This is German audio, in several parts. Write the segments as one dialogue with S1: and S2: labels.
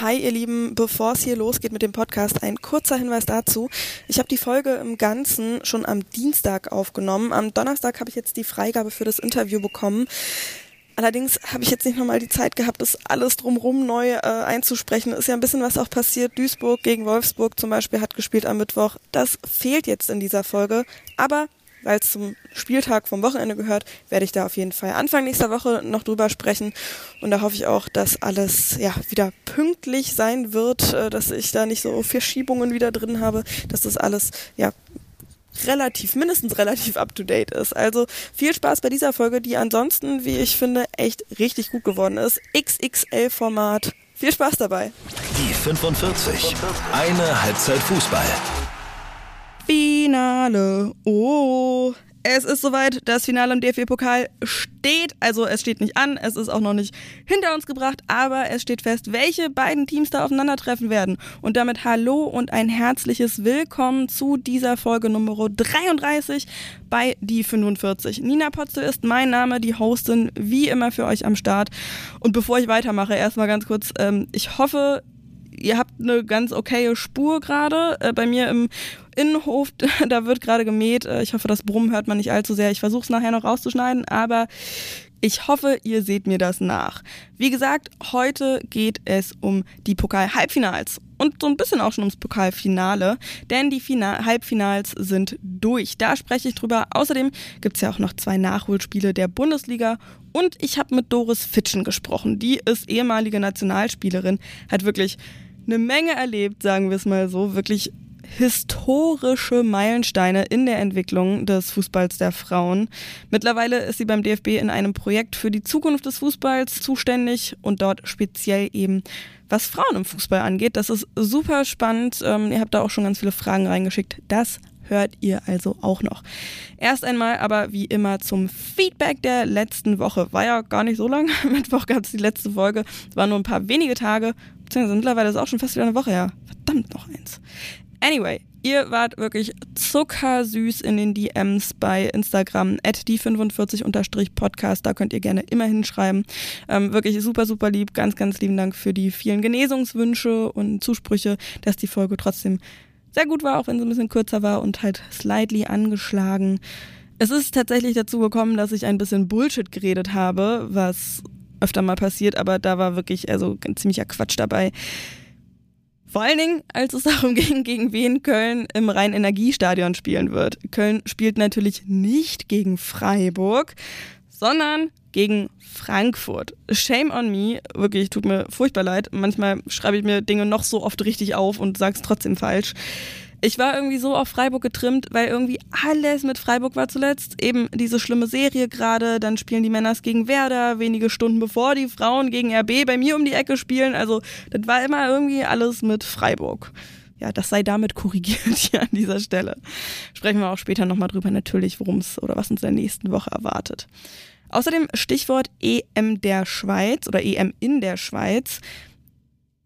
S1: Hi ihr Lieben, bevor es hier losgeht mit dem Podcast, ein kurzer Hinweis dazu. Ich habe die Folge im Ganzen schon am Dienstag aufgenommen. Am Donnerstag habe ich jetzt die Freigabe für das Interview bekommen. Allerdings habe ich jetzt nicht nochmal die Zeit gehabt, das alles drumherum neu äh, einzusprechen. Ist ja ein bisschen was auch passiert. Duisburg gegen Wolfsburg zum Beispiel hat gespielt am Mittwoch. Das fehlt jetzt in dieser Folge. Aber weil es zum Spieltag vom Wochenende gehört, werde ich da auf jeden Fall Anfang nächster Woche noch drüber sprechen. Und da hoffe ich auch, dass alles ja wieder pünktlich sein wird, äh, dass ich da nicht so Verschiebungen wieder drin habe, dass das alles ja relativ, mindestens relativ up to date ist. Also viel Spaß bei dieser Folge, die ansonsten, wie ich finde, echt richtig gut geworden ist. XXL-Format. Viel Spaß dabei.
S2: Die 45. Eine Halbzeit Fußball.
S1: Finale. Oh, es ist soweit, das Finale im DFB-Pokal steht. Also es steht nicht an, es ist auch noch nicht hinter uns gebracht, aber es steht fest, welche beiden Teams da aufeinandertreffen werden. Und damit hallo und ein herzliches Willkommen zu dieser Folge Nummer 33 bei Die 45. Nina Potzel ist mein Name, die Hostin, wie immer für euch am Start. Und bevor ich weitermache, erstmal ganz kurz, ähm, ich hoffe, ihr habt eine ganz okaye Spur gerade. Äh, bei mir im Innenhof, da wird gerade gemäht. Äh, ich hoffe, das Brummen hört man nicht allzu sehr. Ich versuche es nachher noch rauszuschneiden, aber ich hoffe, ihr seht mir das nach. Wie gesagt, heute geht es um die Pokal-Halbfinals und so ein bisschen auch schon ums Pokalfinale, denn die Final Halbfinals sind durch. Da spreche ich drüber. Außerdem gibt es ja auch noch zwei Nachholspiele der Bundesliga und ich habe mit Doris Fitschen gesprochen. Die ist ehemalige Nationalspielerin, hat wirklich eine Menge erlebt, sagen wir es mal so, wirklich historische Meilensteine in der Entwicklung des Fußballs der Frauen. Mittlerweile ist sie beim DFB in einem Projekt für die Zukunft des Fußballs zuständig und dort speziell eben was Frauen im Fußball angeht. Das ist super spannend. Ähm, ihr habt da auch schon ganz viele Fragen reingeschickt. Das hört ihr also auch noch. Erst einmal aber wie immer zum Feedback der letzten Woche. War ja gar nicht so lang. Mittwoch gab es die letzte Folge. Es waren nur ein paar wenige Tage. Beziehungsweise mittlerweile ist es auch schon fast wieder eine Woche her. Verdammt noch eins. Anyway, ihr wart wirklich zuckersüß in den DMs bei Instagram, at die45-podcast. Da könnt ihr gerne immer hinschreiben. Ähm, wirklich super, super lieb. Ganz, ganz lieben Dank für die vielen Genesungswünsche und Zusprüche, dass die Folge trotzdem sehr gut war, auch wenn sie ein bisschen kürzer war und halt slightly angeschlagen. Es ist tatsächlich dazu gekommen, dass ich ein bisschen Bullshit geredet habe, was öfter mal passiert, aber da war wirklich also ziemlicher Quatsch dabei. Vor allen Dingen, als es darum ging, gegen wen Köln im Rhein-Energiestadion spielen wird. Köln spielt natürlich nicht gegen Freiburg, sondern gegen Frankfurt. Shame on me, wirklich, tut mir furchtbar leid. Manchmal schreibe ich mir Dinge noch so oft richtig auf und sage es trotzdem falsch. Ich war irgendwie so auf Freiburg getrimmt, weil irgendwie alles mit Freiburg war zuletzt. Eben diese schlimme Serie gerade, dann spielen die Männers gegen Werder, wenige Stunden bevor die Frauen gegen RB bei mir um die Ecke spielen. Also das war immer irgendwie alles mit Freiburg. Ja, das sei damit korrigiert hier an dieser Stelle. Sprechen wir auch später nochmal drüber natürlich, worum es oder was uns in der nächsten Woche erwartet. Außerdem Stichwort EM der Schweiz oder EM in der Schweiz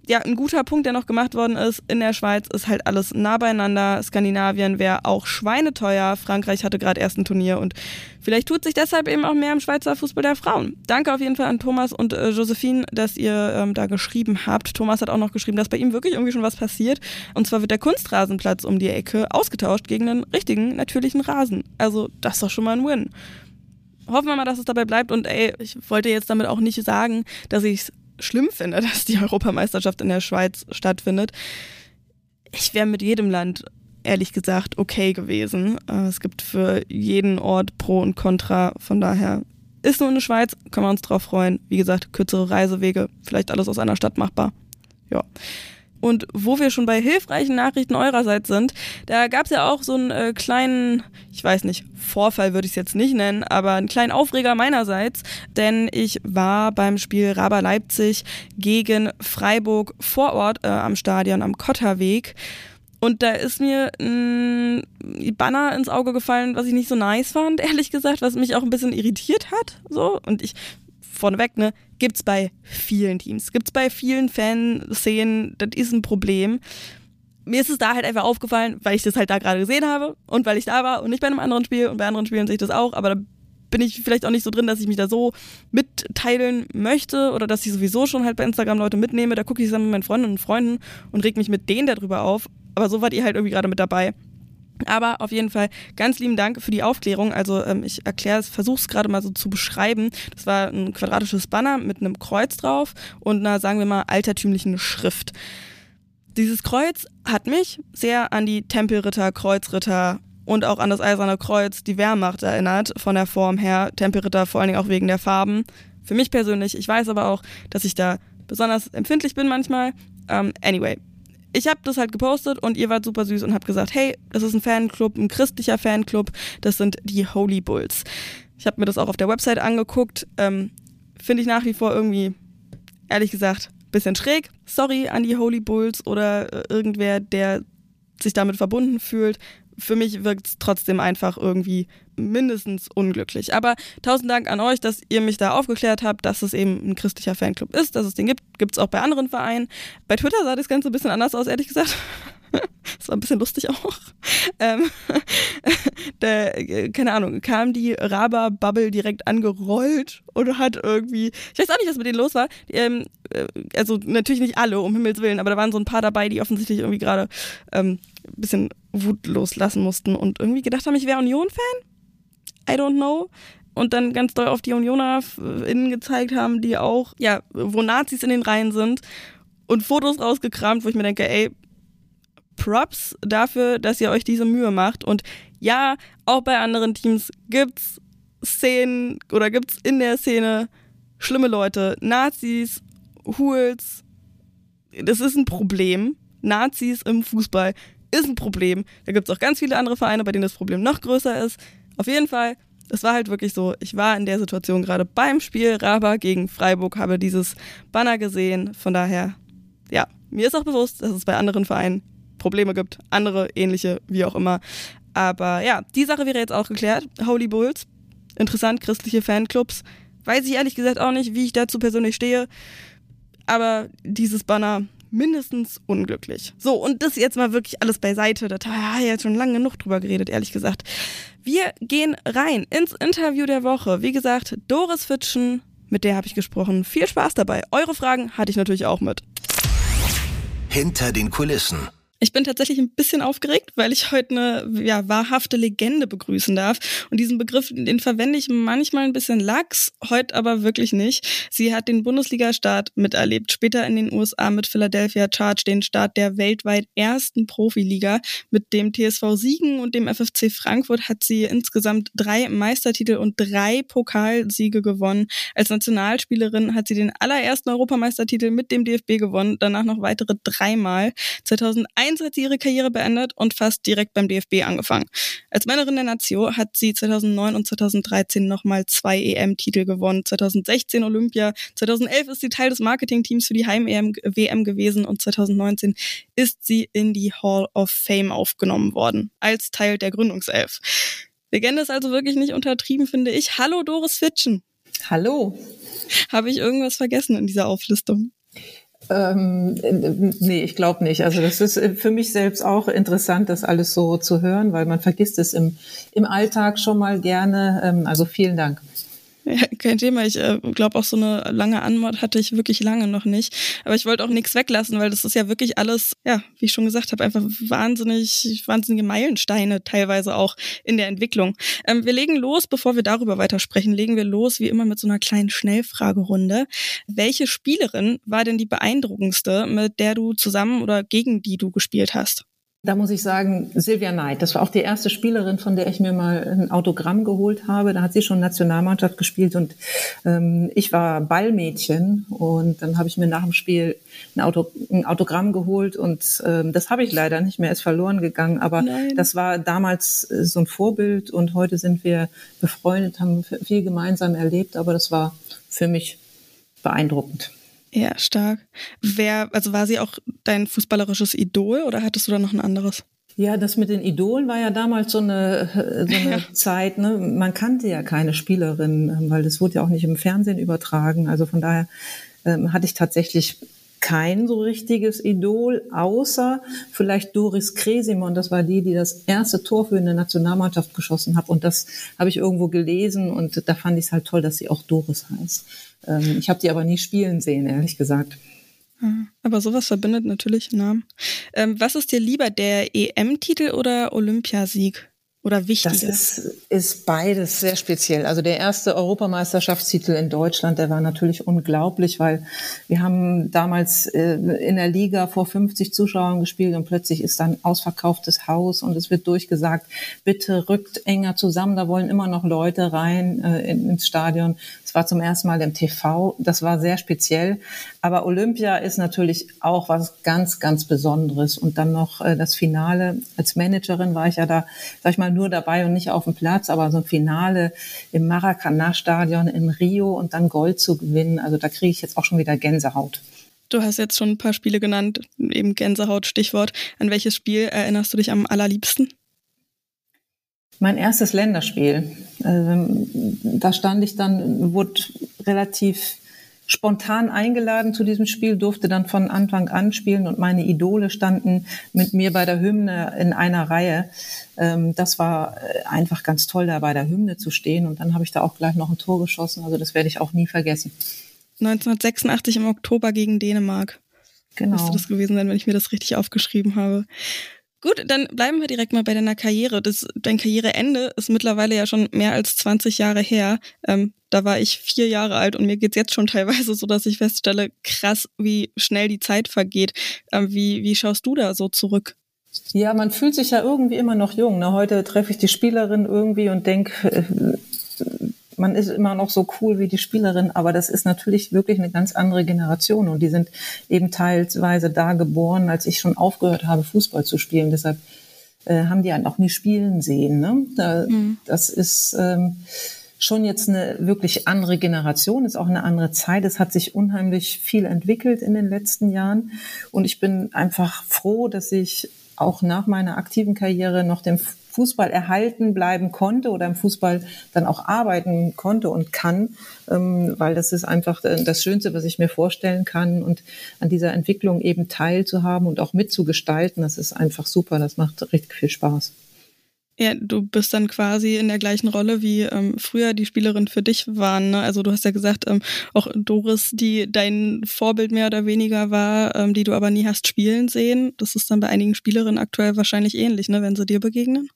S1: ja, ein guter Punkt, der noch gemacht worden ist, in der Schweiz ist halt alles nah beieinander. Skandinavien wäre auch schweineteuer. Frankreich hatte gerade erst ein Turnier und vielleicht tut sich deshalb eben auch mehr im Schweizer Fußball der Frauen. Danke auf jeden Fall an Thomas und äh, Josephine, dass ihr ähm, da geschrieben habt. Thomas hat auch noch geschrieben, dass bei ihm wirklich irgendwie schon was passiert. Und zwar wird der Kunstrasenplatz um die Ecke ausgetauscht gegen einen richtigen, natürlichen Rasen. Also das ist doch schon mal ein Win hoffen wir mal, dass es dabei bleibt. Und ey, ich wollte jetzt damit auch nicht sagen, dass ich es schlimm finde, dass die Europameisterschaft in der Schweiz stattfindet. Ich wäre mit jedem Land ehrlich gesagt okay gewesen. Äh, es gibt für jeden Ort Pro und Contra. Von daher ist nur in der Schweiz, können wir uns drauf freuen. Wie gesagt, kürzere Reisewege, vielleicht alles aus einer Stadt machbar. Ja. Und wo wir schon bei hilfreichen Nachrichten eurerseits sind, da gab es ja auch so einen äh, kleinen, ich weiß nicht, Vorfall würde ich es jetzt nicht nennen, aber einen kleinen Aufreger meinerseits, denn ich war beim Spiel Raber Leipzig gegen Freiburg vor Ort äh, am Stadion am Kotterweg. Und da ist mir ein Banner ins Auge gefallen, was ich nicht so nice fand, ehrlich gesagt, was mich auch ein bisschen irritiert hat. So. Und ich vorneweg, ne, gibt's bei vielen Teams, gibt's bei vielen Fanszenen, das ist ein Problem. Mir ist es da halt einfach aufgefallen, weil ich das halt da gerade gesehen habe und weil ich da war und nicht bei einem anderen Spiel und bei anderen Spielen sehe ich das auch, aber da bin ich vielleicht auch nicht so drin, dass ich mich da so mitteilen möchte oder dass ich sowieso schon halt bei Instagram Leute mitnehme. Da gucke ich dann mit meinen Freunden und Freunden und reg mich mit denen darüber auf. Aber so wart ihr halt irgendwie gerade mit dabei. Aber auf jeden Fall ganz lieben Dank für die Aufklärung. Also ähm, ich erkläre es, versuche es gerade mal so zu beschreiben. Das war ein quadratisches Banner mit einem Kreuz drauf und einer, sagen wir mal, altertümlichen Schrift. Dieses Kreuz hat mich sehr an die Tempelritter, Kreuzritter und auch an das Eiserne Kreuz, die Wehrmacht erinnert, von der Form her. Tempelritter vor allen Dingen auch wegen der Farben. Für mich persönlich, ich weiß aber auch, dass ich da besonders empfindlich bin manchmal. Um, ähm, anyway, ich habe das halt gepostet und ihr wart super süß und habt gesagt, hey, das ist ein Fanclub, ein christlicher Fanclub, das sind die Holy Bulls. Ich habe mir das auch auf der Website angeguckt, ähm, finde ich nach wie vor irgendwie, ehrlich gesagt, bisschen schräg. Sorry an die Holy Bulls oder äh, irgendwer, der sich damit verbunden fühlt für mich wirkt es trotzdem einfach irgendwie mindestens unglücklich. Aber tausend Dank an euch, dass ihr mich da aufgeklärt habt, dass es eben ein christlicher Fanclub ist, dass es den gibt. Gibt es auch bei anderen Vereinen. Bei Twitter sah das Ganze ein bisschen anders aus, ehrlich gesagt. das war ein bisschen lustig auch. Ähm, der, keine Ahnung, kam die Raba-Bubble direkt angerollt und hat irgendwie, ich weiß auch nicht, was mit denen los war. Ähm, äh, also natürlich nicht alle, um Himmels Willen, aber da waren so ein paar dabei, die offensichtlich irgendwie gerade ähm, ein bisschen Wut loslassen mussten und irgendwie gedacht haben, ich wäre Union-Fan. I don't know. Und dann ganz doll auf die Unioner innen gezeigt haben, die auch, ja, wo Nazis in den Reihen sind und Fotos rausgekramt, wo ich mir denke, ey, Props dafür, dass ihr euch diese Mühe macht. Und ja, auch bei anderen Teams gibt's Szenen oder gibt's in der Szene schlimme Leute, Nazis, Hools. Das ist ein Problem. Nazis im Fußball ist ein Problem. Da gibt es auch ganz viele andere Vereine, bei denen das Problem noch größer ist. Auf jeden Fall, es war halt wirklich so, ich war in der Situation gerade beim Spiel Raba gegen Freiburg, habe dieses Banner gesehen. Von daher, ja, mir ist auch bewusst, dass es bei anderen Vereinen Probleme gibt, andere ähnliche, wie auch immer. Aber ja, die Sache wäre jetzt auch geklärt. Holy Bulls, interessant, christliche Fanclubs. Weiß ich ehrlich gesagt auch nicht, wie ich dazu persönlich stehe. Aber dieses Banner mindestens unglücklich. So, und das jetzt mal wirklich alles beiseite. Da habe ich jetzt schon lange genug drüber geredet, ehrlich gesagt. Wir gehen rein ins Interview der Woche. Wie gesagt, Doris Fitschen, mit der habe ich gesprochen. Viel Spaß dabei. Eure Fragen hatte ich natürlich auch mit.
S2: Hinter den Kulissen.
S1: Ich bin tatsächlich ein bisschen aufgeregt, weil ich heute eine ja, wahrhafte Legende begrüßen darf. Und diesen Begriff, den verwende ich manchmal ein bisschen lax, heute aber wirklich nicht. Sie hat den Bundesliga-Start miterlebt, später in den USA mit Philadelphia Charge den Start der weltweit ersten Profiliga. Mit dem TSV Siegen und dem FFC Frankfurt hat sie insgesamt drei Meistertitel und drei Pokalsiege gewonnen. Als Nationalspielerin hat sie den allerersten Europameistertitel mit dem DFB gewonnen, danach noch weitere dreimal. 2001 2001 hat sie ihre Karriere beendet und fast direkt beim DFB angefangen. Als Männerin der Nation hat sie 2009 und 2013 nochmal zwei EM-Titel gewonnen. 2016 Olympia, 2011 ist sie Teil des Marketingteams für die Heim-WM gewesen und 2019 ist sie in die Hall of Fame aufgenommen worden, als Teil der Gründungself. Legende ist also wirklich nicht untertrieben, finde ich. Hallo Doris Fitschen.
S3: Hallo.
S1: Habe ich irgendwas vergessen in dieser Auflistung?
S3: Ähm, nee, ich glaube nicht. Also das ist für mich selbst auch interessant, das alles so zu hören, weil man vergisst es im, im Alltag schon mal gerne. Ähm, also vielen Dank.
S1: Ja, kein Thema. Ich äh, glaube, auch so eine lange Anmod hatte ich wirklich lange noch nicht. Aber ich wollte auch nichts weglassen, weil das ist ja wirklich alles, ja, wie ich schon gesagt habe, einfach wahnsinnig, wahnsinnige Meilensteine teilweise auch in der Entwicklung. Ähm, wir legen los, bevor wir darüber weitersprechen, legen wir los wie immer mit so einer kleinen Schnellfragerunde. Welche Spielerin war denn die beeindruckendste, mit der du zusammen oder gegen die du gespielt hast?
S3: Da muss ich sagen, Silvia Neid, das war auch die erste Spielerin, von der ich mir mal ein Autogramm geholt habe. Da hat sie schon Nationalmannschaft gespielt und ähm, ich war Ballmädchen und dann habe ich mir nach dem Spiel ein, Auto, ein Autogramm geholt und ähm, das habe ich leider nicht mehr, ist verloren gegangen. Aber Nein. das war damals äh, so ein Vorbild und heute sind wir befreundet, haben viel gemeinsam erlebt, aber das war für mich beeindruckend.
S1: Ja, stark. Wer, also war sie auch dein fußballerisches Idol oder hattest du da noch ein anderes?
S3: Ja, das mit den Idolen war ja damals so eine, so eine ja. Zeit, ne? Man kannte ja keine Spielerin, weil das wurde ja auch nicht im Fernsehen übertragen. Also von daher ähm, hatte ich tatsächlich kein so richtiges Idol, außer vielleicht Doris Kresimon. Das war die, die das erste Tor für eine Nationalmannschaft geschossen hat. Und das habe ich irgendwo gelesen und da fand ich es halt toll, dass sie auch Doris heißt. Ähm, ich habe die aber nie spielen sehen, ehrlich gesagt.
S1: Aber sowas verbindet natürlich Namen. Ähm, was ist dir lieber, der EM-Titel oder Olympiasieg? Oder wichtiger?
S3: Das ist, ist beides sehr speziell. Also der erste Europameisterschaftstitel in Deutschland, der war natürlich unglaublich, weil wir haben damals äh, in der Liga vor 50 Zuschauern gespielt und plötzlich ist dann ausverkauftes Haus und es wird durchgesagt, bitte rückt enger zusammen, da wollen immer noch Leute rein äh, ins Stadion. Es war zum ersten Mal im TV, das war sehr speziell. Aber Olympia ist natürlich auch was ganz, ganz Besonderes. Und dann noch äh, das Finale. Als Managerin war ich ja da, sag ich mal, nur dabei und nicht auf dem Platz, aber so ein Finale im Maracanã-Stadion in Rio und dann Gold zu gewinnen, also da kriege ich jetzt auch schon wieder Gänsehaut.
S1: Du hast jetzt schon ein paar Spiele genannt, eben Gänsehaut, Stichwort. An welches Spiel erinnerst du dich am allerliebsten?
S3: Mein erstes Länderspiel. Ähm, da stand ich dann, wurde relativ spontan eingeladen zu diesem Spiel, durfte dann von Anfang an spielen und meine Idole standen mit mir bei der Hymne in einer Reihe. Ähm, das war äh, einfach ganz toll, da bei der Hymne zu stehen und dann habe ich da auch gleich noch ein Tor geschossen. Also das werde ich auch nie vergessen.
S1: 1986 im Oktober gegen Dänemark. Genau. Müsste das gewesen sein, wenn ich mir das richtig aufgeschrieben habe. Gut, dann bleiben wir direkt mal bei deiner Karriere. Das, dein Karriereende ist mittlerweile ja schon mehr als 20 Jahre her. Ähm, da war ich vier Jahre alt und mir geht's jetzt schon teilweise so, dass ich feststelle, krass, wie schnell die Zeit vergeht. Ähm, wie, wie schaust du da so zurück?
S3: Ja, man fühlt sich ja irgendwie immer noch jung. Ne? Heute treffe ich die Spielerin irgendwie und denke, äh, man ist immer noch so cool wie die Spielerin, aber das ist natürlich wirklich eine ganz andere Generation und die sind eben teilweise da geboren, als ich schon aufgehört habe, Fußball zu spielen. Deshalb äh, haben die einen auch nie spielen sehen. Ne? Da, mhm. Das ist ähm, schon jetzt eine wirklich andere Generation, ist auch eine andere Zeit. Es hat sich unheimlich viel entwickelt in den letzten Jahren und ich bin einfach froh, dass ich auch nach meiner aktiven Karriere noch dem Fußball erhalten bleiben konnte oder im Fußball dann auch arbeiten konnte und kann, ähm, weil das ist einfach äh, das Schönste, was ich mir vorstellen kann und an dieser Entwicklung eben teilzuhaben und auch mitzugestalten, das ist einfach super, das macht richtig viel Spaß.
S1: Ja, du bist dann quasi in der gleichen Rolle, wie ähm, früher die Spielerin für dich waren. Ne? Also du hast ja gesagt, ähm, auch Doris, die dein Vorbild mehr oder weniger war, ähm, die du aber nie hast spielen sehen. Das ist dann bei einigen Spielerinnen aktuell wahrscheinlich ähnlich, ne, wenn sie dir begegnen.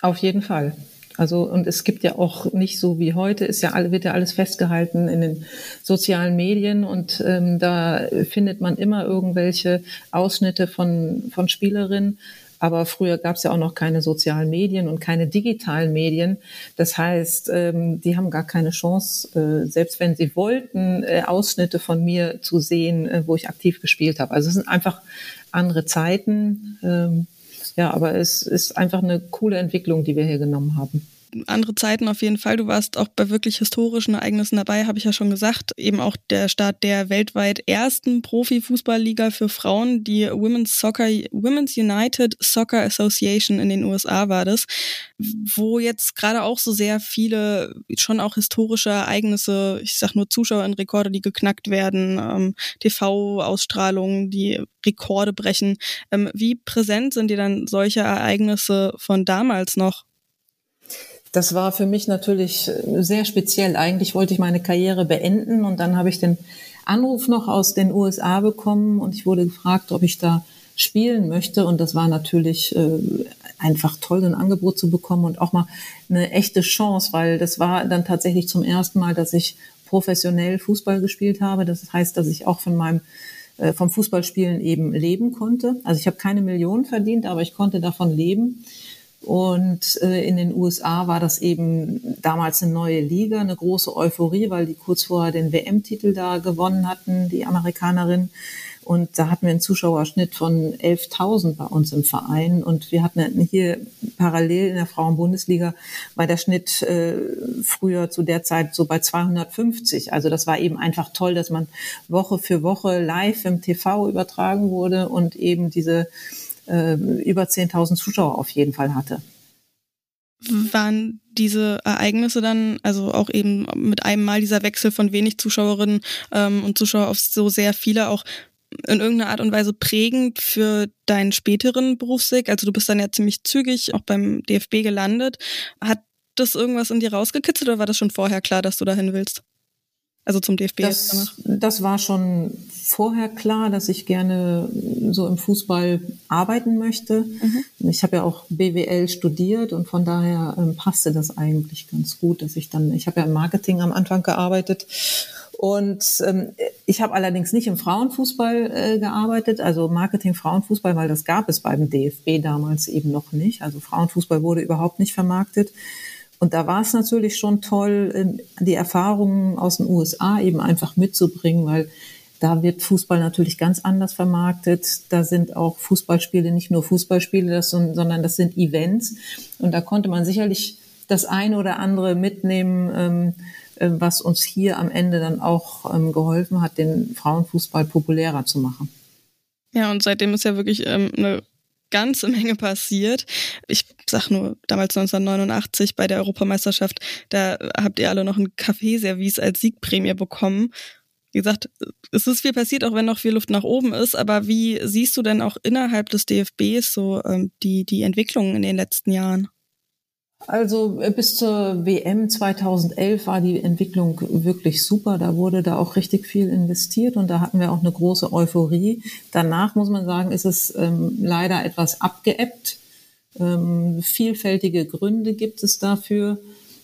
S3: Auf jeden Fall. Also, und es gibt ja auch nicht so wie heute, ist ja alle, wird ja alles festgehalten in den sozialen Medien und ähm, da findet man immer irgendwelche Ausschnitte von, von Spielerinnen. Aber früher gab es ja auch noch keine sozialen Medien und keine digitalen Medien. Das heißt, ähm, die haben gar keine Chance, äh, selbst wenn sie wollten, äh, Ausschnitte von mir zu sehen, äh, wo ich aktiv gespielt habe. Also es sind einfach andere Zeiten. Ähm, ja, aber es ist einfach eine coole Entwicklung, die wir hier genommen haben
S1: andere Zeiten auf jeden Fall. Du warst auch bei wirklich historischen Ereignissen dabei, habe ich ja schon gesagt. Eben auch der Start der weltweit ersten Profifußballliga für Frauen, die Women's Soccer, Women's United Soccer Association in den USA war das, wo jetzt gerade auch so sehr viele schon auch historische Ereignisse, ich sag nur Zuschauer in Rekorde, die geknackt werden, ähm, TV-Ausstrahlungen, die Rekorde brechen. Ähm, wie präsent sind dir dann solche Ereignisse von damals noch?
S3: Das war für mich natürlich sehr speziell. Eigentlich wollte ich meine Karriere beenden und dann habe ich den Anruf noch aus den USA bekommen und ich wurde gefragt, ob ich da spielen möchte. Und das war natürlich äh, einfach toll, ein Angebot zu bekommen und auch mal eine echte Chance, weil das war dann tatsächlich zum ersten Mal, dass ich professionell Fußball gespielt habe. Das heißt, dass ich auch von meinem äh, vom Fußballspielen eben leben konnte. Also ich habe keine Millionen verdient, aber ich konnte davon leben. Und äh, in den USA war das eben damals eine neue Liga, eine große Euphorie, weil die kurz vorher den WM-Titel da gewonnen hatten, die Amerikanerin. Und da hatten wir einen Zuschauerschnitt von 11.000 bei uns im Verein. Und wir hatten hier parallel in der Frauenbundesliga war der Schnitt äh, früher zu der Zeit so bei 250. Also das war eben einfach toll, dass man Woche für Woche live im TV übertragen wurde und eben diese äh, über 10.000 Zuschauer auf jeden Fall hatte.
S1: Waren diese Ereignisse dann, also auch eben mit einem Mal dieser Wechsel von wenig Zuschauerinnen ähm, und Zuschauer auf so sehr viele auch in irgendeiner Art und Weise prägend für deinen späteren Berufsweg? Also du bist dann ja ziemlich zügig auch beim DFB gelandet. Hat das irgendwas in dir rausgekitzelt oder war das schon vorher klar, dass du dahin willst? Also zum DFB
S3: das, danach? Das war schon vorher klar, dass ich gerne so im Fußball arbeiten möchte. Mhm. Ich habe ja auch BWL studiert und von daher ähm, passte das eigentlich ganz gut, dass ich dann, ich habe ja im Marketing am Anfang gearbeitet und ähm, ich habe allerdings nicht im Frauenfußball äh, gearbeitet, also Marketing Frauenfußball, weil das gab es beim DFB damals eben noch nicht. Also Frauenfußball wurde überhaupt nicht vermarktet. Und da war es natürlich schon toll, ähm, die Erfahrungen aus den USA eben einfach mitzubringen, weil da wird Fußball natürlich ganz anders vermarktet. Da sind auch Fußballspiele nicht nur Fußballspiele, sondern das sind Events. Und da konnte man sicherlich das eine oder andere mitnehmen, ähm, äh, was uns hier am Ende dann auch ähm, geholfen hat, den Frauenfußball populärer zu machen.
S1: Ja, und seitdem ist ja wirklich eine ganze Menge passiert. Ich sag nur, damals 1989 bei der Europameisterschaft, da habt ihr alle noch ein Kaffeeservice als Siegprämie bekommen. Wie gesagt, es ist viel passiert, auch wenn noch viel Luft nach oben ist. Aber wie siehst du denn auch innerhalb des DFBs so ähm, die, die Entwicklungen in den letzten Jahren?
S3: Also äh, bis zur WM 2011 war die Entwicklung wirklich super. Da wurde da auch richtig viel investiert und da hatten wir auch eine große Euphorie. Danach muss man sagen, ist es ähm, leider etwas abgeebbt. Ähm, vielfältige Gründe gibt es dafür.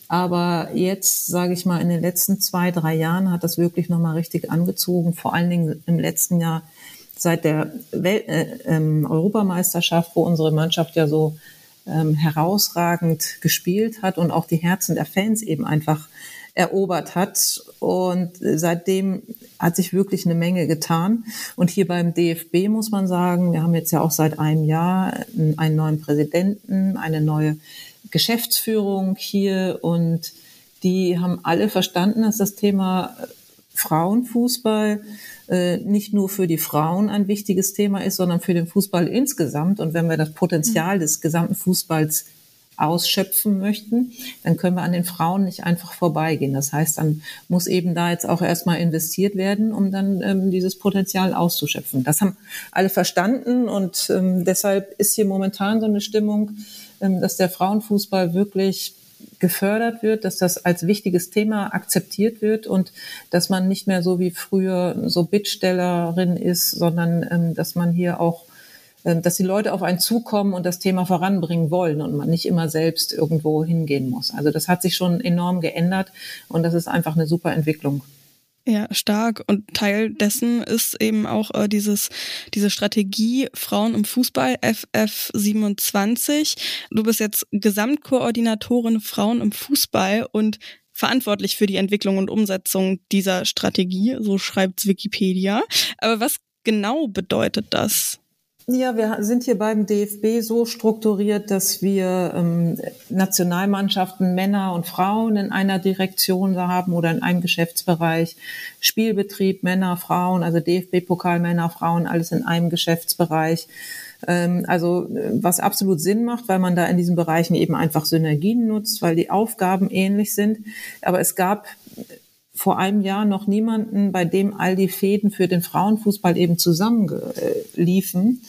S3: Aber jetzt, sage ich mal, in den letzten zwei, drei Jahren hat das wirklich nochmal richtig angezogen. Vor allen Dingen im letzten Jahr seit der Welt, äh, ähm, Europameisterschaft, wo unsere Mannschaft ja so ähm, herausragend gespielt hat und auch die Herzen der Fans eben einfach erobert hat. Und seitdem hat sich wirklich eine Menge getan. Und hier beim DFB muss man sagen, wir haben jetzt ja auch seit einem Jahr einen neuen Präsidenten, eine neue Geschäftsführung hier und die haben alle verstanden, dass das Thema Frauenfußball äh, nicht nur für die Frauen ein wichtiges Thema ist, sondern für den Fußball insgesamt. Und wenn wir das Potenzial mhm. des gesamten Fußballs ausschöpfen möchten, dann können wir an den Frauen nicht einfach vorbeigehen. Das heißt, dann muss eben da jetzt auch erstmal investiert werden, um dann ähm, dieses Potenzial auszuschöpfen. Das haben alle verstanden und ähm, deshalb ist hier momentan so eine Stimmung, ähm, dass der Frauenfußball wirklich gefördert wird, dass das als wichtiges Thema akzeptiert wird und dass man nicht mehr so wie früher so Bittstellerin ist, sondern ähm, dass man hier auch, äh, dass die Leute auf einen zukommen und das Thema voranbringen wollen und man nicht immer selbst irgendwo hingehen muss. Also das hat sich schon enorm geändert und das ist einfach eine super Entwicklung.
S1: Ja, stark. Und Teil dessen ist eben auch äh, dieses, diese Strategie Frauen im Fußball, FF27. Du bist jetzt Gesamtkoordinatorin Frauen im Fußball und verantwortlich für die Entwicklung und Umsetzung dieser Strategie, so schreibt Wikipedia. Aber was genau bedeutet das?
S3: Ja, wir sind hier beim DFB so strukturiert, dass wir ähm, Nationalmannschaften Männer und Frauen in einer Direktion haben oder in einem Geschäftsbereich. Spielbetrieb Männer, Frauen, also DFB-Pokal Männer, Frauen, alles in einem Geschäftsbereich. Ähm, also was absolut Sinn macht, weil man da in diesen Bereichen eben einfach Synergien nutzt, weil die Aufgaben ähnlich sind. Aber es gab vor einem Jahr noch niemanden, bei dem all die Fäden für den Frauenfußball eben zusammenliefen.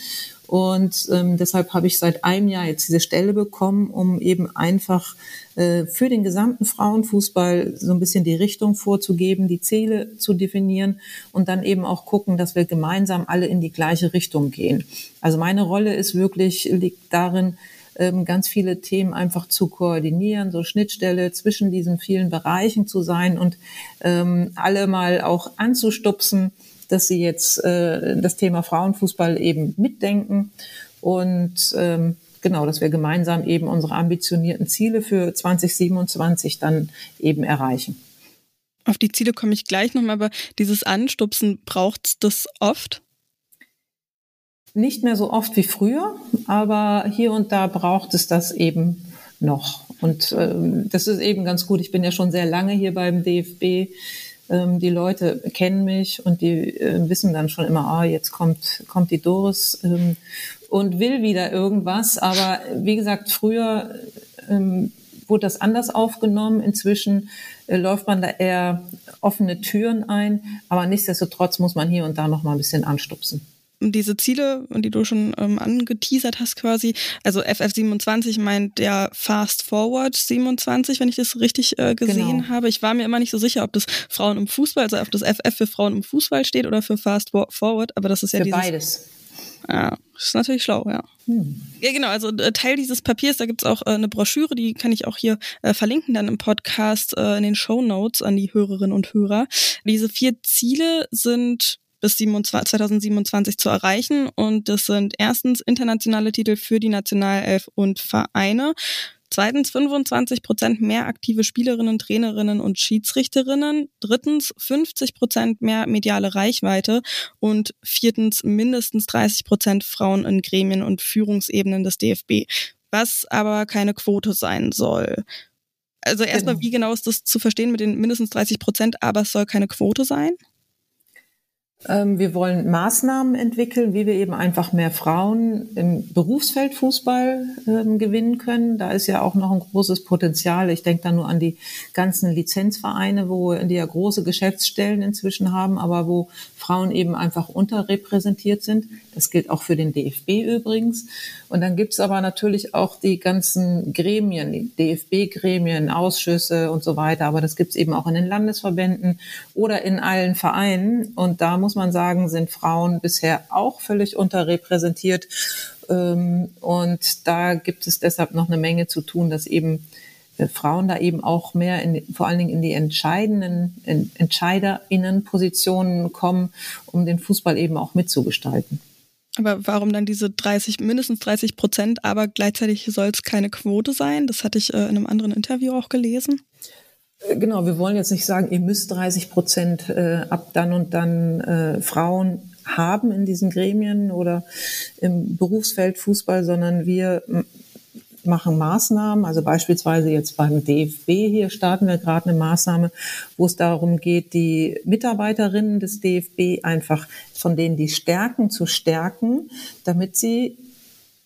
S3: Und ähm, deshalb habe ich seit einem Jahr jetzt diese Stelle bekommen, um eben einfach äh, für den gesamten Frauenfußball so ein bisschen die Richtung vorzugeben, die Ziele zu definieren und dann eben auch gucken, dass wir gemeinsam alle in die gleiche Richtung gehen. Also meine Rolle ist wirklich, liegt darin, ganz viele Themen einfach zu koordinieren, so Schnittstelle zwischen diesen vielen Bereichen zu sein und ähm, alle mal auch anzustupsen, dass sie jetzt äh, das Thema Frauenfußball eben mitdenken und ähm, genau, dass wir gemeinsam eben unsere ambitionierten Ziele für 2027 dann eben erreichen.
S1: Auf die Ziele komme ich gleich nochmal, aber dieses Anstupsen braucht das oft?
S3: Nicht mehr so oft wie früher, aber hier und da braucht es das eben noch. Und ähm, das ist eben ganz gut. Ich bin ja schon sehr lange hier beim DFB. Ähm, die Leute kennen mich und die äh, wissen dann schon immer, ah, jetzt kommt, kommt die Doris ähm, und will wieder irgendwas. Aber wie gesagt, früher ähm, wurde das anders aufgenommen. Inzwischen äh, läuft man da eher offene Türen ein. Aber nichtsdestotrotz muss man hier und da noch mal ein bisschen anstupsen
S1: diese Ziele, die du schon ähm, angeteasert hast quasi, also FF27 meint der Fast Forward 27, wenn ich das richtig äh, gesehen genau. habe. Ich war mir immer nicht so sicher, ob das Frauen im Fußball, also ob das FF für Frauen im Fußball steht oder für Fast Forward, aber das ist ja
S3: für
S1: dieses,
S3: beides.
S1: Ja, ist natürlich schlau, ja. Hm. Ja, genau, also äh, Teil dieses Papiers, da gibt's auch äh, eine Broschüre, die kann ich auch hier äh, verlinken dann im Podcast äh, in den Show Notes an die Hörerinnen und Hörer. Diese vier Ziele sind bis 2027 zu erreichen. Und das sind erstens internationale Titel für die Nationalelf und Vereine. Zweitens 25 Prozent mehr aktive Spielerinnen, Trainerinnen und Schiedsrichterinnen. Drittens 50 Prozent mehr mediale Reichweite. Und viertens mindestens 30 Prozent Frauen in Gremien und Führungsebenen des DFB. Was aber keine Quote sein soll. Also erstmal, genau. wie genau ist das zu verstehen mit den mindestens 30 Prozent, aber es soll keine Quote sein?
S3: Ähm, wir wollen Maßnahmen entwickeln, wie wir eben einfach mehr Frauen im Berufsfeld Fußball ähm, gewinnen können. Da ist ja auch noch ein großes Potenzial. Ich denke da nur an die ganzen Lizenzvereine, wo die ja große Geschäftsstellen inzwischen haben, aber wo Frauen eben einfach unterrepräsentiert sind. Das gilt auch für den DFB übrigens. Und dann gibt's aber natürlich auch die ganzen Gremien, DFB-Gremien, Ausschüsse und so weiter. Aber das gibt's eben auch in den Landesverbänden oder in allen Vereinen. Und da muss man sagen, sind Frauen bisher auch völlig unterrepräsentiert. Ähm, und da gibt es deshalb noch eine Menge zu tun, dass eben äh, Frauen da eben auch mehr in, vor allen Dingen in die entscheidenden in, Entscheiderinnenpositionen kommen, um den Fußball eben auch mitzugestalten.
S1: Aber warum dann diese 30, mindestens 30 Prozent, aber gleichzeitig soll es keine Quote sein? Das hatte ich äh, in einem anderen Interview auch gelesen.
S3: Äh, genau, wir wollen jetzt nicht sagen, ihr müsst 30 Prozent äh, ab dann und dann äh, Frauen haben in diesen Gremien oder im Berufsfeld Fußball, sondern wir machen Maßnahmen, also beispielsweise jetzt beim DFB hier starten wir gerade eine Maßnahme, wo es darum geht, die Mitarbeiterinnen des DFB einfach von denen die Stärken zu stärken, damit sie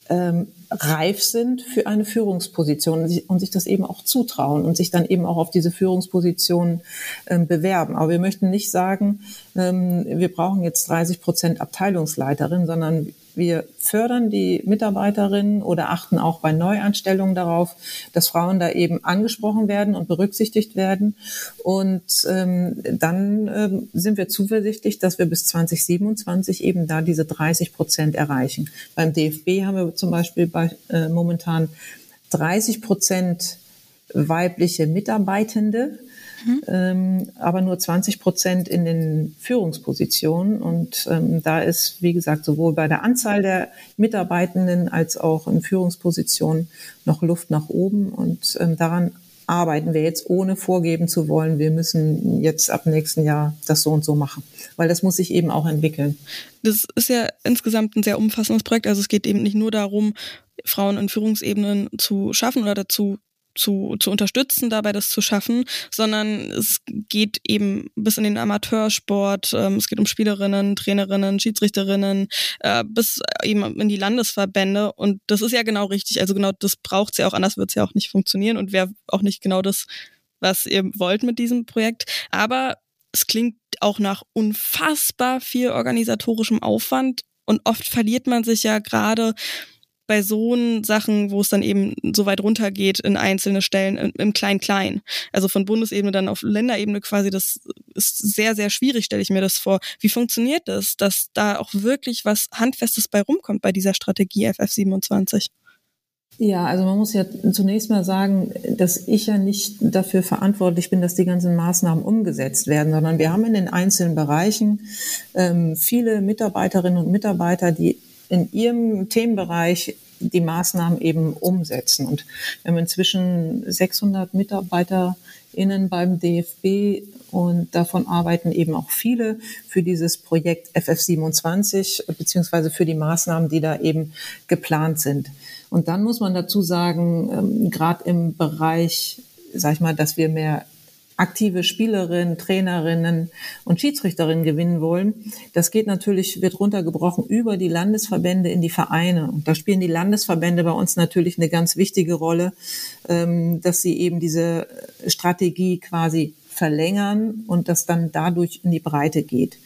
S3: ähm, reif sind für eine Führungsposition und sich, das eben auch zutrauen und sich dann eben auch auf diese Führungsposition ähm, bewerben. Aber wir möchten nicht sagen, ähm, wir brauchen jetzt 30 Prozent Abteilungsleiterin, sondern wir fördern die Mitarbeiterinnen oder achten auch bei Neuanstellungen darauf, dass Frauen da eben angesprochen werden und berücksichtigt werden. Und ähm, dann ähm, sind wir zuversichtlich, dass wir bis 2027 eben da diese 30 Prozent erreichen. Beim DFB haben wir zum Beispiel bei, äh, momentan 30 Prozent weibliche Mitarbeitende mhm. ähm, aber nur 20 Prozent in den Führungspositionen. Und ähm, da ist, wie gesagt, sowohl bei der Anzahl der Mitarbeitenden als auch in Führungspositionen noch Luft nach oben. Und ähm, daran arbeiten wir jetzt, ohne vorgeben zu wollen, wir müssen jetzt ab nächsten Jahr das so und so machen. Weil das muss sich eben auch entwickeln.
S1: Das ist ja insgesamt ein sehr umfassendes Projekt. Also es geht eben nicht nur darum, Frauen in Führungsebenen zu schaffen oder dazu zu, zu unterstützen, dabei das zu schaffen, sondern es geht eben bis in den Amateursport, ähm, es geht um Spielerinnen, Trainerinnen, Schiedsrichterinnen, äh, bis eben in die Landesverbände. Und das ist ja genau richtig, also genau das braucht ja auch, anders wird es ja auch nicht funktionieren und wäre auch nicht genau das, was ihr wollt mit diesem Projekt, aber es klingt auch nach unfassbar viel organisatorischem Aufwand und oft verliert man sich ja gerade bei so Sachen, wo es dann eben so weit runtergeht in einzelne Stellen im Klein-Klein. Also von Bundesebene dann auf Länderebene quasi, das ist sehr, sehr schwierig, stelle ich mir das vor. Wie funktioniert das, dass da auch wirklich was Handfestes bei rumkommt bei dieser Strategie FF27?
S3: Ja, also man muss ja zunächst mal sagen, dass ich ja nicht dafür verantwortlich bin, dass die ganzen Maßnahmen umgesetzt werden, sondern wir haben in den einzelnen Bereichen ähm, viele Mitarbeiterinnen und Mitarbeiter, die in ihrem Themenbereich die Maßnahmen eben umsetzen. Und wir haben inzwischen 600 MitarbeiterInnen beim DFB und davon arbeiten eben auch viele für dieses Projekt FF27 beziehungsweise für die Maßnahmen, die da eben geplant sind. Und dann muss man dazu sagen, ähm, gerade im Bereich, sag ich mal, dass wir mehr aktive Spielerinnen, Trainerinnen und Schiedsrichterinnen gewinnen wollen, das geht natürlich, wird runtergebrochen über die Landesverbände in die Vereine. Und da spielen die Landesverbände bei uns natürlich eine ganz wichtige Rolle, ähm, dass sie eben diese Strategie quasi verlängern und das dann dadurch in die Breite geht.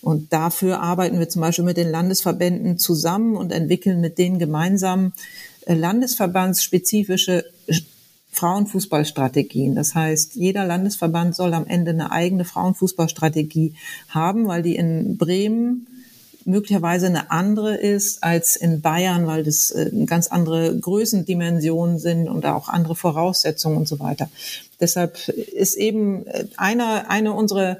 S3: Und dafür arbeiten wir zum Beispiel mit den Landesverbänden zusammen und entwickeln mit denen gemeinsam äh, landesverbandsspezifische Frauenfußballstrategien. Das heißt, jeder Landesverband soll am Ende eine eigene Frauenfußballstrategie haben, weil die in Bremen möglicherweise eine andere ist als in Bayern, weil das äh, ganz andere Größendimensionen sind und auch andere Voraussetzungen und so weiter. Deshalb ist eben äh, einer, eine unserer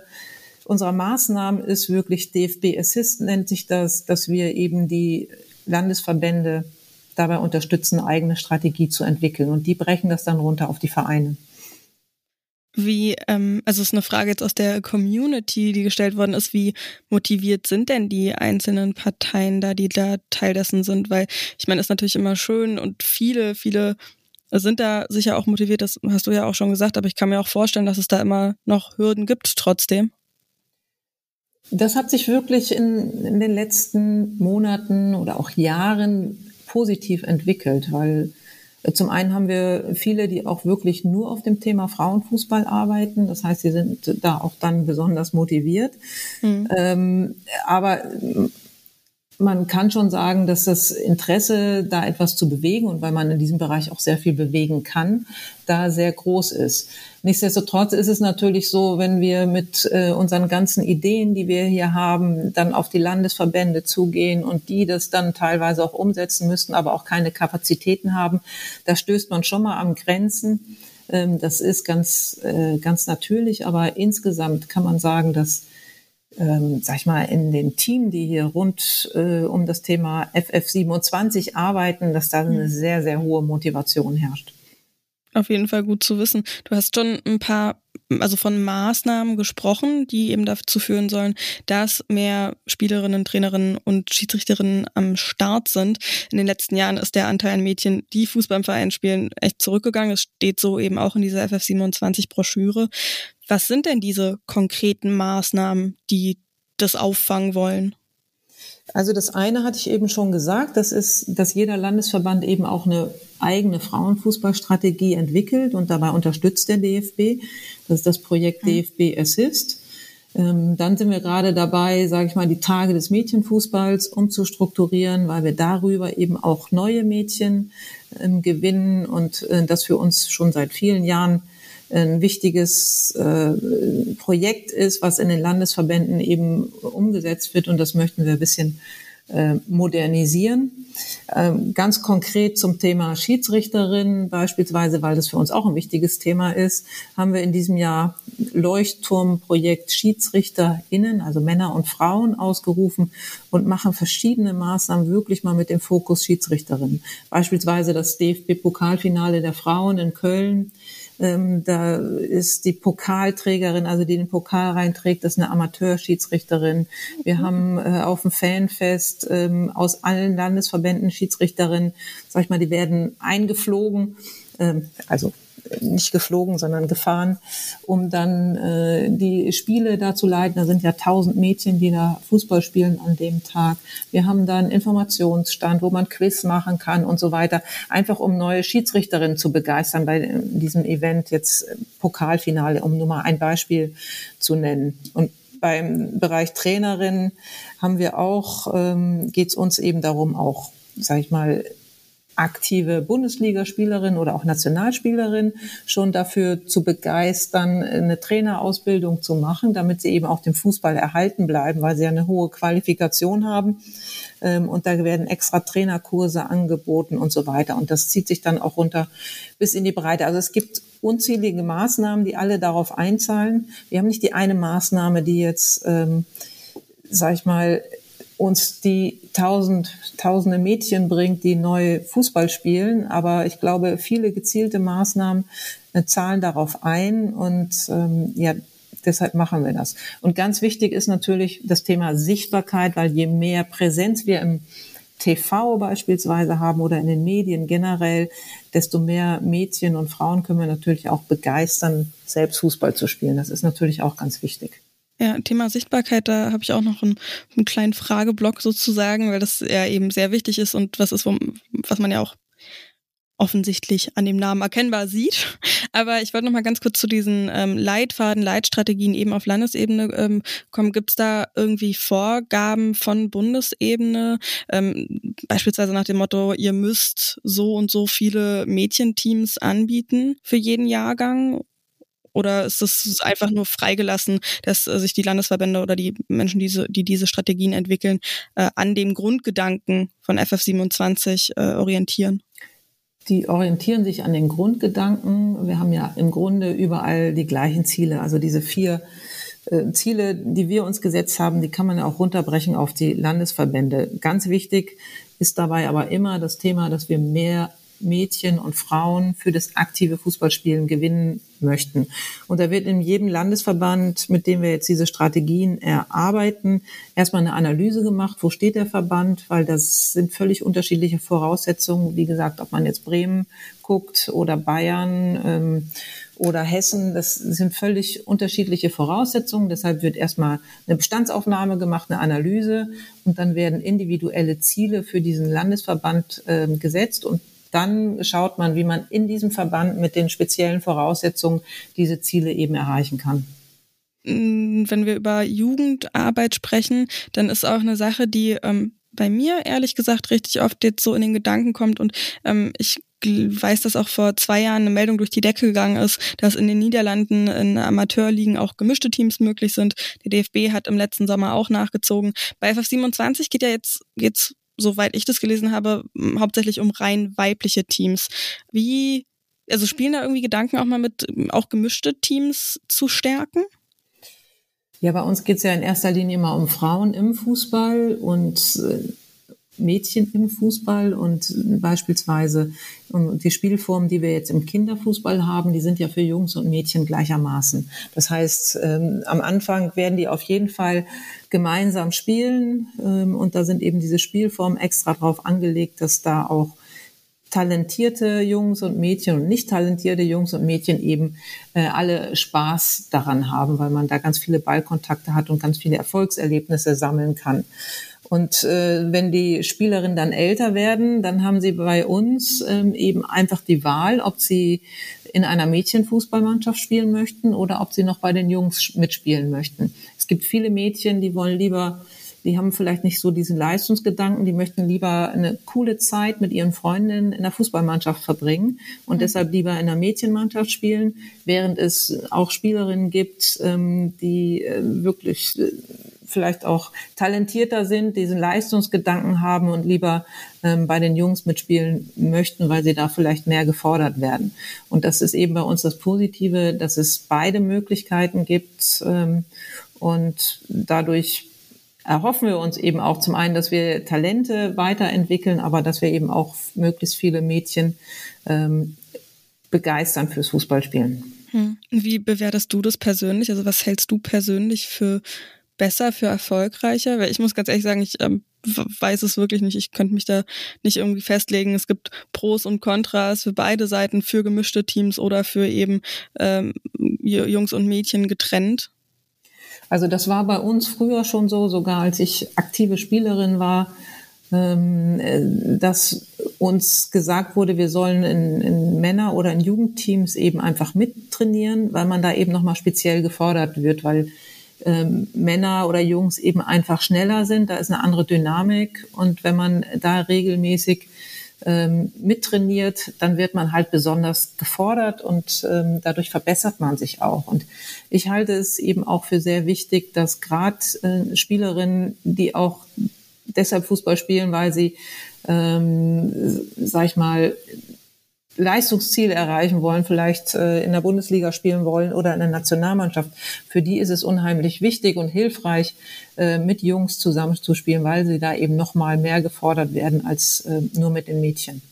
S3: unserer Maßnahmen ist wirklich DFB Assist nennt sich das, dass wir eben die Landesverbände dabei unterstützen, eigene Strategie zu entwickeln. Und die brechen das dann runter auf die Vereine.
S1: Wie, ähm, also es ist eine Frage jetzt aus der Community, die gestellt worden ist, wie motiviert sind denn die einzelnen Parteien da, die da Teil dessen sind? Weil ich meine, es ist natürlich immer schön und viele, viele sind da sicher auch motiviert, das hast du ja auch schon gesagt, aber ich kann mir auch vorstellen, dass es da immer noch Hürden gibt trotzdem.
S3: Das hat sich wirklich in, in den letzten Monaten oder auch Jahren positiv entwickelt, weil äh, zum einen haben wir viele, die auch wirklich nur auf dem Thema Frauenfußball arbeiten. Das heißt, sie sind da auch dann besonders motiviert. Mhm. Ähm, aber man kann schon sagen, dass das Interesse, da etwas zu bewegen und weil man in diesem Bereich auch sehr viel bewegen kann, da sehr groß ist. Nichtsdestotrotz ist es natürlich so, wenn wir mit äh, unseren ganzen Ideen, die wir hier haben, dann auf die Landesverbände zugehen und die das dann teilweise auch umsetzen müssten, aber auch keine Kapazitäten haben, da stößt man schon mal am Grenzen. Ähm, das ist ganz, äh, ganz natürlich, aber insgesamt kann man sagen, dass ähm, sag ich mal, in den Team, die hier rund äh, um das Thema FF27 arbeiten, dass da eine mhm. sehr, sehr hohe Motivation herrscht.
S1: Auf jeden Fall gut zu wissen. Du hast schon ein paar, also von Maßnahmen gesprochen, die eben dazu führen sollen, dass mehr Spielerinnen, Trainerinnen und Schiedsrichterinnen am Start sind. In den letzten Jahren ist der Anteil an Mädchen, die Fußball im Verein spielen, echt zurückgegangen. Es steht so eben auch in dieser FF27-Broschüre. Was sind denn diese konkreten Maßnahmen, die das auffangen wollen?
S3: Also das eine hatte ich eben schon gesagt, das ist, dass jeder Landesverband eben auch eine eigene Frauenfußballstrategie entwickelt und dabei unterstützt der DFB. Das ist das Projekt mhm. DFB Assist. Ähm, dann sind wir gerade dabei, sage ich mal, die Tage des Mädchenfußballs umzustrukturieren, weil wir darüber eben auch neue Mädchen ähm, gewinnen und äh, das für uns schon seit vielen Jahren ein wichtiges äh, Projekt ist, was in den Landesverbänden eben umgesetzt wird. Und das möchten wir ein bisschen äh, modernisieren. Ähm, ganz konkret zum Thema Schiedsrichterin beispielsweise, weil das für uns auch ein wichtiges Thema ist, haben wir in diesem Jahr Leuchtturmprojekt SchiedsrichterInnen, also Männer und Frauen ausgerufen und machen verschiedene Maßnahmen wirklich mal mit dem Fokus Schiedsrichterinnen. Beispielsweise das DFB-Pokalfinale der Frauen in Köln ähm, da ist die Pokalträgerin, also die den Pokal reinträgt, das ist eine Amateurschiedsrichterin. Wir mhm. haben äh, auf dem Fanfest ähm, aus allen Landesverbänden Schiedsrichterinnen, sag ich mal, die werden eingeflogen, ähm, also nicht geflogen, sondern gefahren, um dann äh, die Spiele da zu leiten. Da sind ja tausend Mädchen, die da Fußball spielen an dem Tag. Wir haben da einen Informationsstand, wo man Quiz machen kann und so weiter. Einfach um neue Schiedsrichterinnen zu begeistern bei diesem Event jetzt äh, Pokalfinale, um nur mal ein Beispiel zu nennen. Und beim Bereich Trainerin haben wir auch, ähm, geht es uns eben darum, auch, sage ich mal, aktive Bundesligaspielerin oder auch Nationalspielerin schon dafür zu begeistern, eine Trainerausbildung zu machen, damit sie eben auch dem Fußball erhalten bleiben, weil sie ja eine hohe Qualifikation haben. Ähm, und da werden extra Trainerkurse angeboten und so weiter. Und das zieht sich dann auch runter bis in die Breite. Also es gibt unzählige Maßnahmen, die alle darauf einzahlen. Wir haben nicht die eine Maßnahme, die jetzt, ähm, sag ich mal, uns die tausend, tausende Mädchen bringt, die neu Fußball spielen. Aber ich glaube, viele gezielte Maßnahmen äh, zahlen darauf ein und ähm, ja, deshalb machen wir das. Und ganz wichtig ist natürlich das Thema Sichtbarkeit, weil je mehr Präsenz wir im TV beispielsweise haben oder in den Medien generell, desto mehr Mädchen und Frauen können wir natürlich auch begeistern, selbst Fußball zu spielen. Das ist natürlich auch ganz wichtig.
S1: Ja, Thema Sichtbarkeit, da habe ich auch noch einen, einen kleinen Frageblock sozusagen, weil das ja eben sehr wichtig ist und was ist, was man ja auch offensichtlich an dem Namen erkennbar sieht. Aber ich wollte noch mal ganz kurz zu diesen ähm, Leitfaden, Leitstrategien eben auf Landesebene ähm, kommen. Gibt es da irgendwie Vorgaben von Bundesebene, ähm, beispielsweise nach dem Motto, ihr müsst so und so viele Mädchenteams anbieten für jeden Jahrgang? Oder ist es einfach nur freigelassen, dass äh, sich die Landesverbände oder die Menschen, die, die diese Strategien entwickeln, äh, an dem Grundgedanken von FF27 äh, orientieren?
S3: Die orientieren sich an den Grundgedanken. Wir haben ja im Grunde überall die gleichen Ziele. Also diese vier äh, Ziele, die wir uns gesetzt haben, die kann man auch runterbrechen auf die Landesverbände. Ganz wichtig ist dabei aber immer das Thema, dass wir mehr Mädchen und Frauen für das aktive Fußballspielen gewinnen möchten. Und da wird in jedem Landesverband, mit dem wir jetzt diese Strategien erarbeiten, erstmal eine Analyse gemacht, wo steht der Verband, weil das sind völlig unterschiedliche Voraussetzungen. Wie gesagt, ob man jetzt Bremen guckt oder Bayern ähm, oder Hessen, das sind völlig unterschiedliche Voraussetzungen. Deshalb wird erstmal eine Bestandsaufnahme gemacht, eine Analyse und dann werden individuelle Ziele für diesen Landesverband äh, gesetzt und dann schaut man, wie man in diesem Verband mit den speziellen Voraussetzungen diese Ziele eben erreichen kann
S1: mm, wenn wir über Jugendarbeit sprechen, dann ist auch eine Sache, die ähm, bei mir ehrlich gesagt richtig oft jetzt so in den Gedanken kommt und ähm, ich weiß, dass auch vor zwei Jahren eine Meldung durch die Decke gegangen ist, dass in den Niederlanden in Amateurligen auch gemischte Teams möglich sind. Der DFB hat im letzten Sommer auch nachgezogen. Bei FF27 geht ja jetzt geht's soweit ich das gelesen habe, hauptsächlich um rein weibliche Teams. Wie, also spielen da irgendwie Gedanken auch mal mit, auch gemischte Teams zu stärken?
S3: Ja, bei uns geht es ja in erster Linie immer um Frauen im Fußball und äh, Mädchen im Fußball und beispielsweise die Spielformen, die wir jetzt im Kinderfußball haben, die sind ja für Jungs und Mädchen gleichermaßen. Das heißt, ähm, am Anfang werden die auf jeden Fall gemeinsam spielen ähm, und da sind eben diese Spielformen extra drauf angelegt, dass da auch talentierte Jungs und Mädchen und nicht talentierte Jungs und Mädchen eben äh, alle Spaß daran haben, weil man da ganz viele Ballkontakte hat und ganz viele Erfolgserlebnisse sammeln kann. Und äh, wenn die Spielerinnen dann älter werden, dann haben sie bei uns ähm, eben einfach die Wahl, ob sie in einer Mädchenfußballmannschaft spielen möchten oder ob sie noch bei den Jungs mitspielen möchten. Es gibt viele Mädchen, die wollen lieber, die haben vielleicht nicht so diesen Leistungsgedanken, die möchten lieber eine coole Zeit mit ihren Freundinnen in der Fußballmannschaft verbringen und mhm. deshalb lieber in einer Mädchenmannschaft spielen, während es auch Spielerinnen gibt, ähm, die äh, wirklich äh, vielleicht auch talentierter sind, diesen Leistungsgedanken haben und lieber ähm, bei den Jungs mitspielen möchten, weil sie da vielleicht mehr gefordert werden. Und das ist eben bei uns das Positive, dass es beide Möglichkeiten gibt ähm, und dadurch erhoffen wir uns eben auch zum einen, dass wir Talente weiterentwickeln, aber dass wir eben auch möglichst viele Mädchen ähm, begeistern fürs Fußballspielen.
S1: Hm. Wie bewertest du das persönlich? Also was hältst du persönlich für besser, für erfolgreicher? Weil ich muss ganz ehrlich sagen, ich ähm, weiß es wirklich nicht. Ich könnte mich da nicht irgendwie festlegen. Es gibt Pros und Kontras für beide Seiten, für gemischte Teams oder für eben ähm, Jungs und Mädchen getrennt.
S3: Also das war bei uns früher schon so, sogar als ich aktive Spielerin war, ähm, äh, dass uns gesagt wurde, wir sollen in, in Männer- oder in Jugendteams eben einfach mittrainieren, weil man da eben nochmal speziell gefordert wird, weil ähm, Männer oder Jungs eben einfach schneller sind. Da ist eine andere Dynamik. Und wenn man da regelmäßig ähm, mittrainiert, dann wird man halt besonders gefordert und ähm, dadurch verbessert man sich auch. Und ich halte es eben auch für sehr wichtig, dass gerade äh, Spielerinnen, die auch deshalb Fußball spielen, weil sie, ähm, sag ich mal, Leistungsziele erreichen wollen, vielleicht äh, in der Bundesliga spielen wollen oder in der Nationalmannschaft, für die ist es unheimlich wichtig und hilfreich, äh, mit Jungs zusammenzuspielen, weil sie da eben noch mal mehr gefordert werden als äh, nur mit den Mädchen.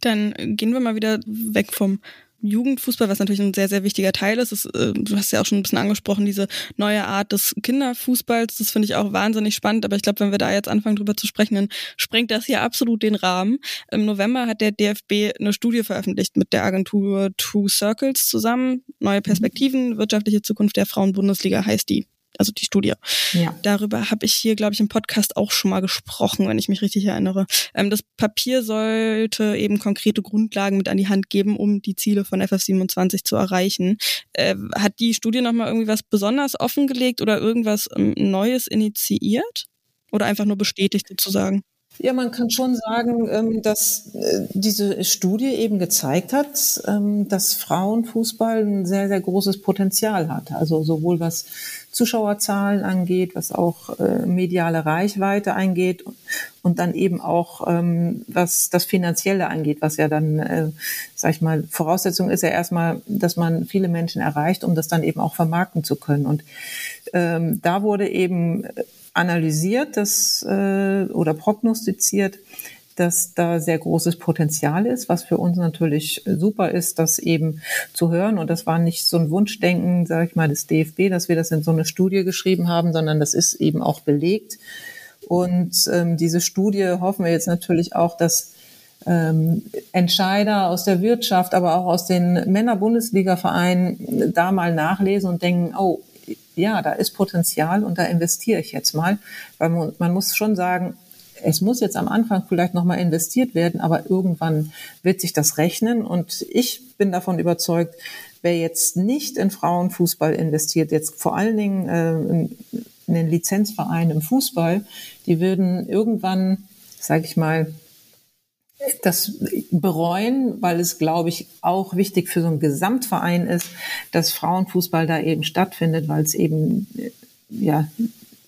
S1: Dann gehen wir mal wieder weg vom Jugendfußball, was natürlich ein sehr, sehr wichtiger Teil ist. ist äh, du hast ja auch schon ein bisschen angesprochen, diese neue Art des Kinderfußballs. Das finde ich auch wahnsinnig spannend. Aber ich glaube, wenn wir da jetzt anfangen, drüber zu sprechen, dann sprengt das hier absolut den Rahmen. Im November hat der DFB eine Studie veröffentlicht mit der Agentur Two Circles zusammen. Neue. Perspektiven, wirtschaftliche Zukunft der Frauenbundesliga heißt die also die Studie. Ja. Darüber habe ich hier, glaube ich, im Podcast auch schon mal gesprochen, wenn ich mich richtig erinnere. Ähm, das Papier sollte eben konkrete Grundlagen mit an die Hand geben, um die Ziele von FF27 zu erreichen. Äh, hat die Studie nochmal irgendwie was besonders offengelegt oder irgendwas ähm, Neues initiiert? Oder einfach nur bestätigt sozusagen?
S3: Ja, man kann schon sagen, ähm, dass äh, diese Studie eben gezeigt hat, ähm, dass Frauenfußball ein sehr, sehr großes Potenzial hat. Also sowohl was Zuschauerzahlen angeht, was auch äh, mediale Reichweite angeht und dann eben auch ähm, was das Finanzielle angeht, was ja dann, äh, sag ich mal, Voraussetzung ist ja erstmal, dass man viele Menschen erreicht, um das dann eben auch vermarkten zu können. Und ähm, da wurde eben analysiert das, äh, oder prognostiziert, dass da sehr großes Potenzial ist, was für uns natürlich super ist, das eben zu hören. Und das war nicht so ein Wunschdenken, sage ich mal, des DFB, dass wir das in so eine Studie geschrieben haben, sondern das ist eben auch belegt. Und ähm, diese Studie hoffen wir jetzt natürlich auch, dass ähm, Entscheider aus der Wirtschaft, aber auch aus den Männer-Bundesliga-Vereinen da mal nachlesen und denken, oh, ja, da ist Potenzial und da investiere ich jetzt mal. Weil man, man muss schon sagen, es muss jetzt am Anfang vielleicht nochmal investiert werden, aber irgendwann wird sich das rechnen. Und ich bin davon überzeugt, wer jetzt nicht in Frauenfußball investiert, jetzt vor allen Dingen äh, in, den Lizenzvereinen im Fußball, die würden irgendwann, sage ich mal, das bereuen, weil es, glaube ich, auch wichtig für so einen Gesamtverein ist, dass Frauenfußball da eben stattfindet, weil es eben ja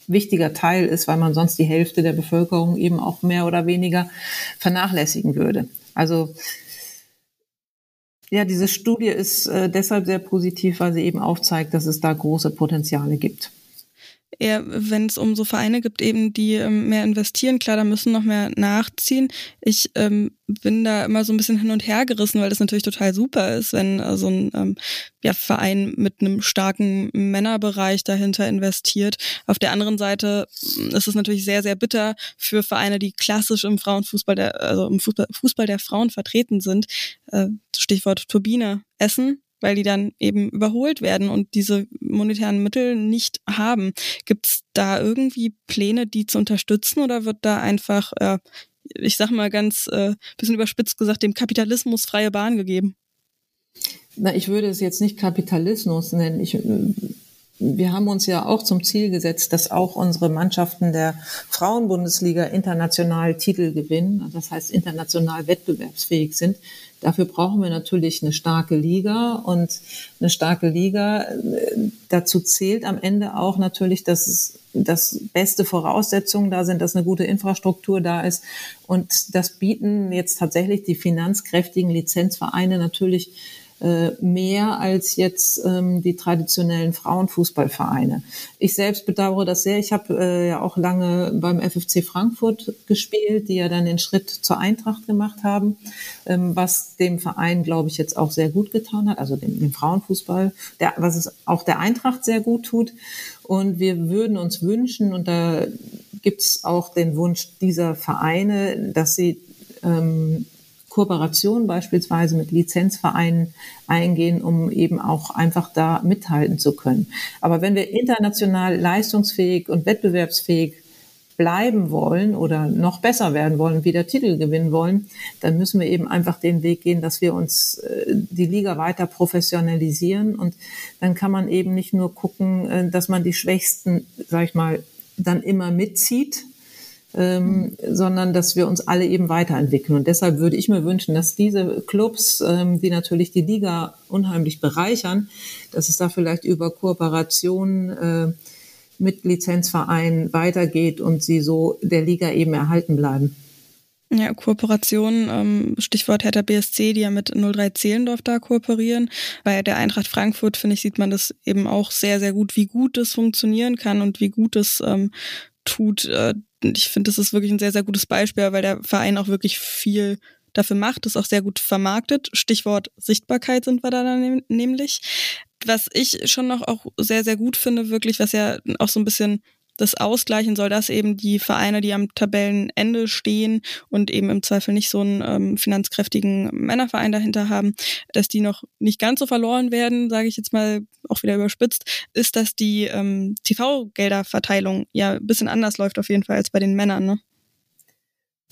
S3: wichtiger Teil ist, weil man sonst die Hälfte der Bevölkerung eben auch mehr oder weniger vernachlässigen würde. Also ja, diese Studie ist äh, deshalb sehr positiv, weil sie eben aufzeigt, dass es da große Potenziale gibt
S1: wenn es um so Vereine gibt, eben die ähm, mehr investieren, klar, da müssen noch mehr nachziehen. Ich ähm, bin da immer so ein bisschen hin und her gerissen, weil das natürlich total super ist, wenn äh, so ein ähm, ja, Verein mit einem starken Männerbereich dahinter investiert. Auf der anderen Seite mm, ist es natürlich sehr, sehr bitter für Vereine, die klassisch im Frauenfußball, der, also im Fußball, Fußball der Frauen vertreten sind. Äh, Stichwort Turbine Essen weil die dann eben überholt werden und diese monetären Mittel nicht haben. Gibt es da irgendwie Pläne, die zu unterstützen oder wird da einfach, äh, ich sag mal ganz äh, bisschen überspitzt gesagt, dem Kapitalismus freie Bahn gegeben?
S3: Na, ich würde es jetzt nicht Kapitalismus nennen. Ich wir haben uns ja auch zum Ziel gesetzt, dass auch unsere Mannschaften der Frauenbundesliga international Titel gewinnen, das heißt international wettbewerbsfähig sind. Dafür brauchen wir natürlich eine starke Liga und eine starke Liga. Äh, dazu zählt am Ende auch natürlich, dass es dass beste Voraussetzungen da sind, dass eine gute Infrastruktur da ist. Und das bieten jetzt tatsächlich die finanzkräftigen Lizenzvereine natürlich mehr als jetzt ähm, die traditionellen Frauenfußballvereine. Ich selbst bedauere das sehr. Ich habe äh, ja auch lange beim FFC Frankfurt gespielt, die ja dann den Schritt zur Eintracht gemacht haben, ähm, was dem Verein, glaube ich, jetzt auch sehr gut getan hat, also dem, dem Frauenfußball, der, was es auch der Eintracht sehr gut tut. Und wir würden uns wünschen, und da gibt es auch den Wunsch dieser Vereine, dass sie ähm, Kooperation beispielsweise mit Lizenzvereinen eingehen, um eben auch einfach da mithalten zu können. Aber wenn wir international leistungsfähig und wettbewerbsfähig bleiben wollen oder noch besser werden wollen, wieder Titel gewinnen wollen, dann müssen wir eben einfach den Weg gehen, dass wir uns äh, die Liga weiter professionalisieren und dann kann man eben nicht nur gucken, äh, dass man die Schwächsten, sag ich mal, dann immer mitzieht, ähm, sondern dass wir uns alle eben weiterentwickeln. Und deshalb würde ich mir wünschen, dass diese Clubs, ähm, die natürlich die Liga unheimlich bereichern, dass es da vielleicht über Kooperationen äh, mit Lizenzvereinen weitergeht und sie so der Liga eben erhalten bleiben.
S1: Ja, Kooperation, ähm, Stichwort Hertha BSC, die ja mit 03 Zehlendorf da kooperieren. Bei der Eintracht Frankfurt, finde ich, sieht man das eben auch sehr, sehr gut, wie gut das funktionieren kann und wie gut es ähm, tut, äh, ich finde, das ist wirklich ein sehr, sehr gutes Beispiel, weil der Verein auch wirklich viel dafür macht, das auch sehr gut vermarktet. Stichwort Sichtbarkeit sind wir da dann nämlich. Was ich schon noch auch sehr, sehr gut finde, wirklich, was ja auch so ein bisschen das ausgleichen soll, dass eben die Vereine, die am Tabellenende stehen und eben im Zweifel nicht so einen ähm, finanzkräftigen Männerverein dahinter haben, dass die noch nicht ganz so verloren werden, sage ich jetzt mal auch wieder überspitzt, ist, dass die ähm, TV-Gelderverteilung ja ein bisschen anders läuft auf jeden Fall als bei den Männern. Ne?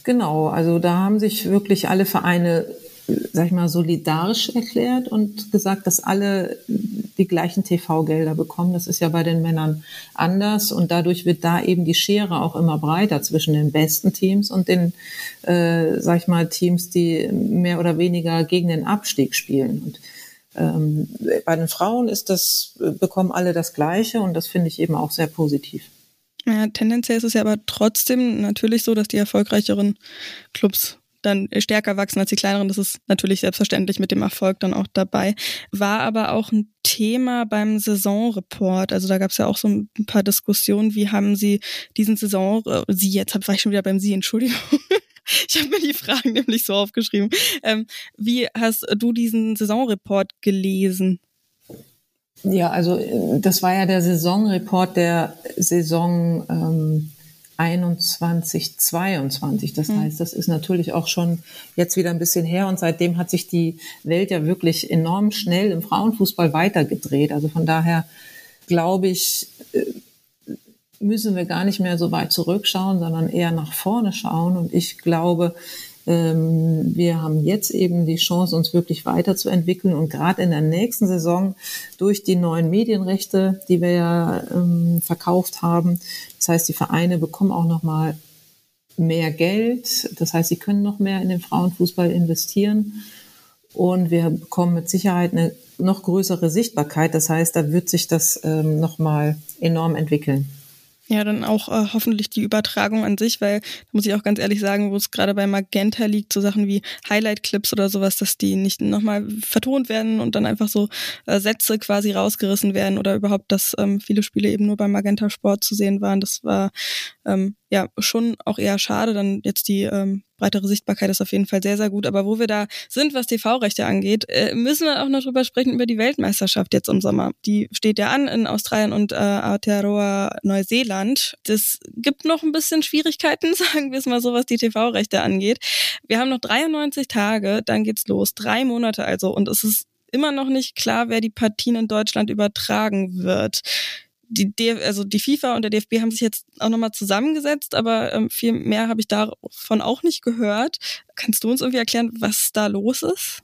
S3: Genau, also da haben sich wirklich alle Vereine sag ich mal, solidarisch erklärt und gesagt, dass alle die gleichen TV-Gelder bekommen. Das ist ja bei den Männern anders und dadurch wird da eben die Schere auch immer breiter zwischen den besten Teams und den, äh, sag ich mal, Teams, die mehr oder weniger gegen den Abstieg spielen. Und ähm, bei den Frauen ist das, bekommen alle das Gleiche und das finde ich eben auch sehr positiv.
S1: Ja, tendenziell ist es ja aber trotzdem natürlich so, dass die erfolgreicheren Clubs dann stärker wachsen als die kleineren. Das ist natürlich selbstverständlich mit dem Erfolg dann auch dabei. War aber auch ein Thema beim Saisonreport. Also da gab es ja auch so ein paar Diskussionen. Wie haben Sie diesen Saison, äh, Sie jetzt, war ich schon wieder beim Sie, Entschuldigung. Ich habe mir die Fragen nämlich so aufgeschrieben. Ähm, wie hast du diesen Saisonreport gelesen?
S3: Ja, also äh, das war ja der Saisonreport der Saison ähm, 21, 22. Das mhm. heißt, das ist natürlich auch schon jetzt wieder ein bisschen her und seitdem hat sich die Welt ja wirklich enorm schnell im Frauenfußball weitergedreht. Also von daher glaube ich, äh, müssen wir gar nicht mehr so weit zurückschauen, sondern eher nach vorne schauen. Und ich glaube, wir haben jetzt eben die Chance, uns wirklich weiterzuentwickeln und gerade in der nächsten Saison durch die neuen Medienrechte, die wir ja ähm, verkauft haben. Das heißt, die Vereine bekommen auch noch mal mehr Geld. Das heißt, sie können noch mehr in den Frauenfußball investieren. Und wir bekommen mit Sicherheit eine noch größere Sichtbarkeit. Das heißt, da wird sich das ähm, noch enorm entwickeln.
S1: Ja, dann auch äh, hoffentlich die Übertragung an sich, weil da muss ich auch ganz ehrlich sagen, wo es gerade bei Magenta liegt, so Sachen wie Highlight-Clips oder sowas, dass die nicht nochmal vertont werden und dann einfach so äh, Sätze quasi rausgerissen werden oder überhaupt, dass ähm, viele Spiele eben nur beim Magenta Sport zu sehen waren. Das war ähm, ja schon auch eher schade. Dann jetzt die ähm, breitere Sichtbarkeit ist auf jeden Fall sehr, sehr gut. Aber wo wir da sind, was TV-Rechte angeht, äh, müssen wir auch noch drüber sprechen über die Weltmeisterschaft jetzt im Sommer. Die steht ja an in Australien und äh, Aotearoa Neuseeland. Das gibt noch ein bisschen Schwierigkeiten, sagen wir es mal so, was die TV-Rechte angeht. Wir haben noch 93 Tage, dann geht's los. Drei Monate also. Und es ist immer noch nicht klar, wer die Partien in Deutschland übertragen wird die, also die FIFA und der DFB haben sich jetzt auch nochmal zusammengesetzt, aber ähm, viel mehr habe ich davon auch nicht gehört. Kannst du uns irgendwie erklären, was da los ist?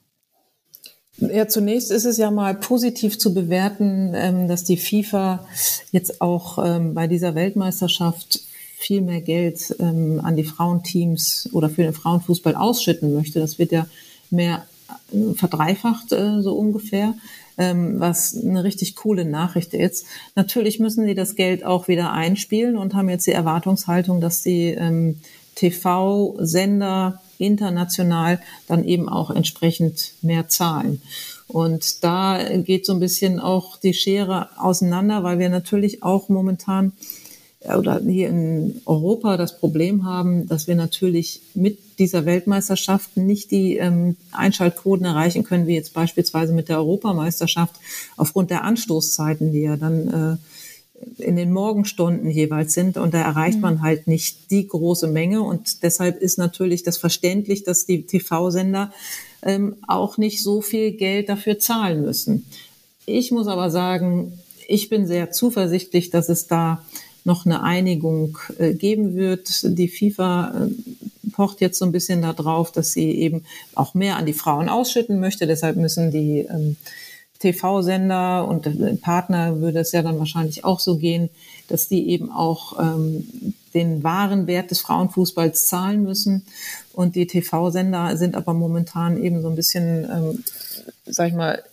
S3: Ja, zunächst ist es ja mal positiv zu bewerten, ähm, dass die FIFA jetzt auch ähm, bei dieser Weltmeisterschaft viel mehr Geld ähm, an die Frauenteams oder für den Frauenfußball ausschütten möchte. Das wird ja mehr äh, verdreifacht, äh, so ungefähr ähm, was eine richtig coole Nachricht ist. Natürlich müssen sie das Geld auch wieder einspielen und haben jetzt die Erwartungshaltung, dass die ähm, TV-Sender international dann eben auch entsprechend mehr zahlen. Und da geht so ein bisschen auch die Schere auseinander, weil wir natürlich auch momentan oder hier in Europa das Problem haben, dass wir natürlich mit dieser Weltmeisterschaft nicht die ähm, Einschaltquoten erreichen können, wie jetzt beispielsweise mit der Europameisterschaft, aufgrund der Anstoßzeiten, die ja dann äh, in den Morgenstunden jeweils sind. Und da erreicht mhm. man halt nicht die große Menge. Und deshalb ist natürlich das verständlich, dass die TV-Sender ähm, auch nicht so viel Geld dafür zahlen müssen. Ich muss aber sagen, ich bin sehr zuversichtlich, dass es da noch eine Einigung äh, geben wird. Die FIFA äh, pocht jetzt so ein bisschen darauf, dass sie eben auch mehr an die Frauen ausschütten möchte. Deshalb müssen die ähm, TV-Sender und äh, Partner würde es ja dann wahrscheinlich auch so gehen, dass die eben auch ähm, den wahren Wert des Frauenfußballs zahlen müssen. Und die TV-Sender sind aber momentan eben so ein bisschen, ähm, sag ich mal,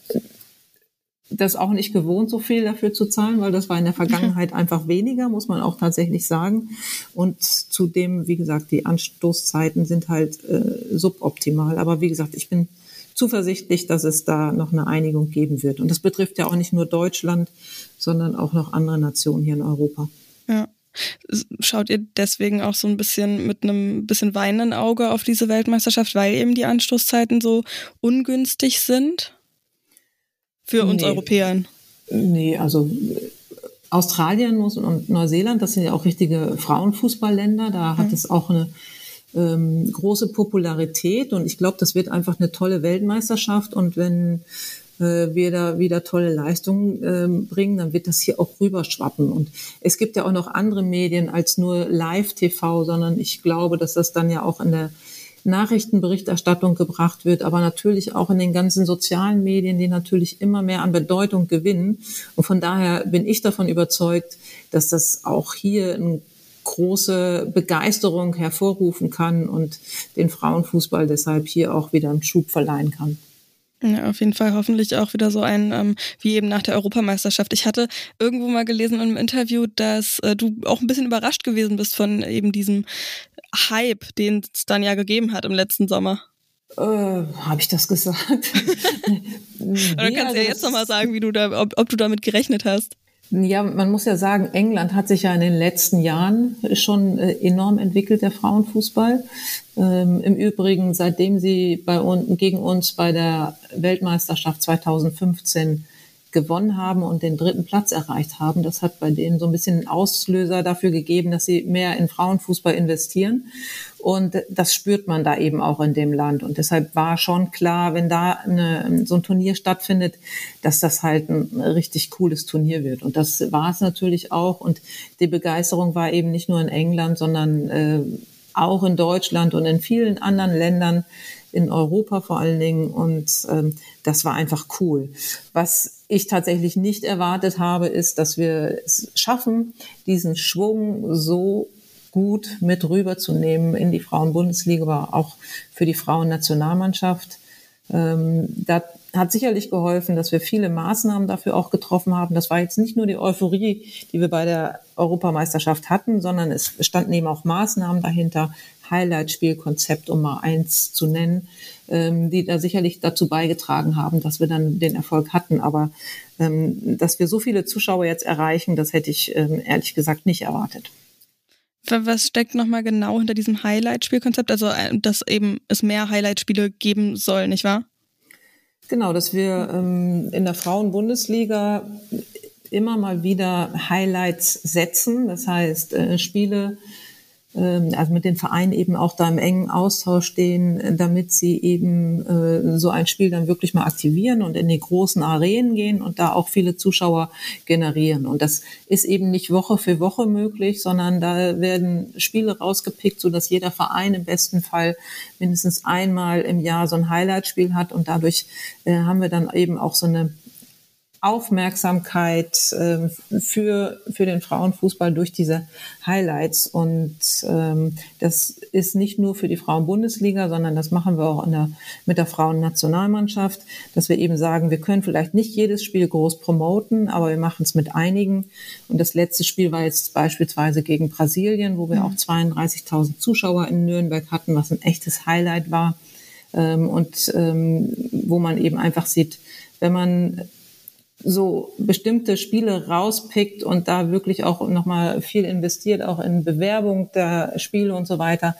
S3: das auch nicht gewohnt, so viel dafür zu zahlen, weil das war in der Vergangenheit einfach weniger, muss man auch tatsächlich sagen. Und zudem, wie gesagt, die Anstoßzeiten sind halt äh, suboptimal. Aber wie gesagt, ich bin zuversichtlich, dass es da noch eine Einigung geben wird. Und das betrifft ja auch nicht nur Deutschland, sondern auch noch andere Nationen hier in Europa.
S1: Ja. Schaut ihr deswegen auch so ein bisschen mit einem bisschen weinenden Auge auf diese Weltmeisterschaft, weil eben die Anstoßzeiten so ungünstig sind? Für uns nee. Europäern?
S3: Nee, also Australien und Neuseeland, das sind ja auch richtige Frauenfußballländer. Da hat mhm. es auch eine ähm, große Popularität und ich glaube, das wird einfach eine tolle Weltmeisterschaft. Und wenn äh, wir da wieder tolle Leistungen äh, bringen, dann wird das hier auch rüberschwappen. Und es gibt ja auch noch andere Medien als nur Live-TV, sondern ich glaube, dass das dann ja auch in der Nachrichtenberichterstattung gebracht wird, aber natürlich auch in den ganzen sozialen Medien, die natürlich immer mehr an Bedeutung gewinnen. Und von daher bin ich davon überzeugt, dass das auch hier eine große Begeisterung hervorrufen kann und den Frauenfußball deshalb hier auch wieder einen Schub verleihen kann.
S1: Ja, auf jeden Fall hoffentlich auch wieder so ein, ähm, wie eben nach der Europameisterschaft. Ich hatte irgendwo mal gelesen in einem Interview, dass äh, du auch ein bisschen überrascht gewesen bist von eben diesem Hype, den es dann ja gegeben hat im letzten Sommer.
S3: Äh, Habe ich das gesagt?
S1: Oder kannst du ja jetzt nochmal sagen, wie du da, ob, ob du damit gerechnet hast.
S3: Ja, man muss ja sagen, England hat sich ja in den letzten Jahren schon äh, enorm entwickelt, der Frauenfußball. Ähm, Im Übrigen, seitdem sie bei uns, gegen uns bei der Weltmeisterschaft 2015 gewonnen haben und den dritten Platz erreicht haben. Das hat bei denen so ein bisschen Auslöser dafür gegeben, dass sie mehr in Frauenfußball investieren. Und das spürt man da eben auch in dem Land. Und deshalb war schon klar, wenn da eine, so ein Turnier stattfindet, dass das halt ein richtig cooles Turnier wird. Und das war es natürlich auch. Und die Begeisterung war eben nicht nur in England, sondern äh, auch in Deutschland und in vielen anderen Ländern in Europa vor allen Dingen. Und ähm, das war einfach cool. Was ich tatsächlich nicht erwartet habe, ist, dass wir es schaffen, diesen Schwung so gut mit rüberzunehmen in die Frauenbundesliga, aber auch für die Frauennationalmannschaft. Ähm, da hat sicherlich geholfen, dass wir viele Maßnahmen dafür auch getroffen haben. Das war jetzt nicht nur die Euphorie, die wir bei der Europameisterschaft hatten, sondern es standen eben auch Maßnahmen dahinter, Highlight-Spielkonzept, um mal eins zu nennen, ähm, die da sicherlich dazu beigetragen haben, dass wir dann den Erfolg hatten. Aber ähm, dass wir so viele Zuschauer jetzt erreichen, das hätte ich ähm, ehrlich gesagt nicht erwartet.
S1: Was steckt nochmal genau hinter diesem Highlight-Spielkonzept? Also, äh, dass eben es mehr Highlight-Spiele geben soll, nicht wahr?
S3: Genau, dass wir ähm, in der Frauenbundesliga immer mal wieder Highlights setzen. Das heißt, äh, Spiele, also mit den Vereinen eben auch da im engen Austausch stehen, damit sie eben äh, so ein Spiel dann wirklich mal aktivieren und in die großen Arenen gehen und da auch viele Zuschauer generieren. Und das ist eben nicht Woche für Woche möglich, sondern da werden Spiele rausgepickt, so dass jeder Verein im besten Fall mindestens einmal im Jahr so ein Highlight-Spiel hat und dadurch äh, haben wir dann eben auch so eine Aufmerksamkeit äh, für, für den Frauenfußball durch diese Highlights. Und ähm, das ist nicht nur für die Frauenbundesliga, sondern das machen wir auch in der, mit der Frauennationalmannschaft, dass wir eben sagen, wir können vielleicht nicht jedes Spiel groß promoten, aber wir machen es mit einigen. Und das letzte Spiel war jetzt beispielsweise gegen Brasilien, wo wir mhm. auch 32.000 Zuschauer in Nürnberg hatten, was ein echtes Highlight war. Ähm, und ähm, wo man eben einfach sieht, wenn man so bestimmte Spiele rauspickt und da wirklich auch nochmal viel investiert, auch in Bewerbung der Spiele und so weiter,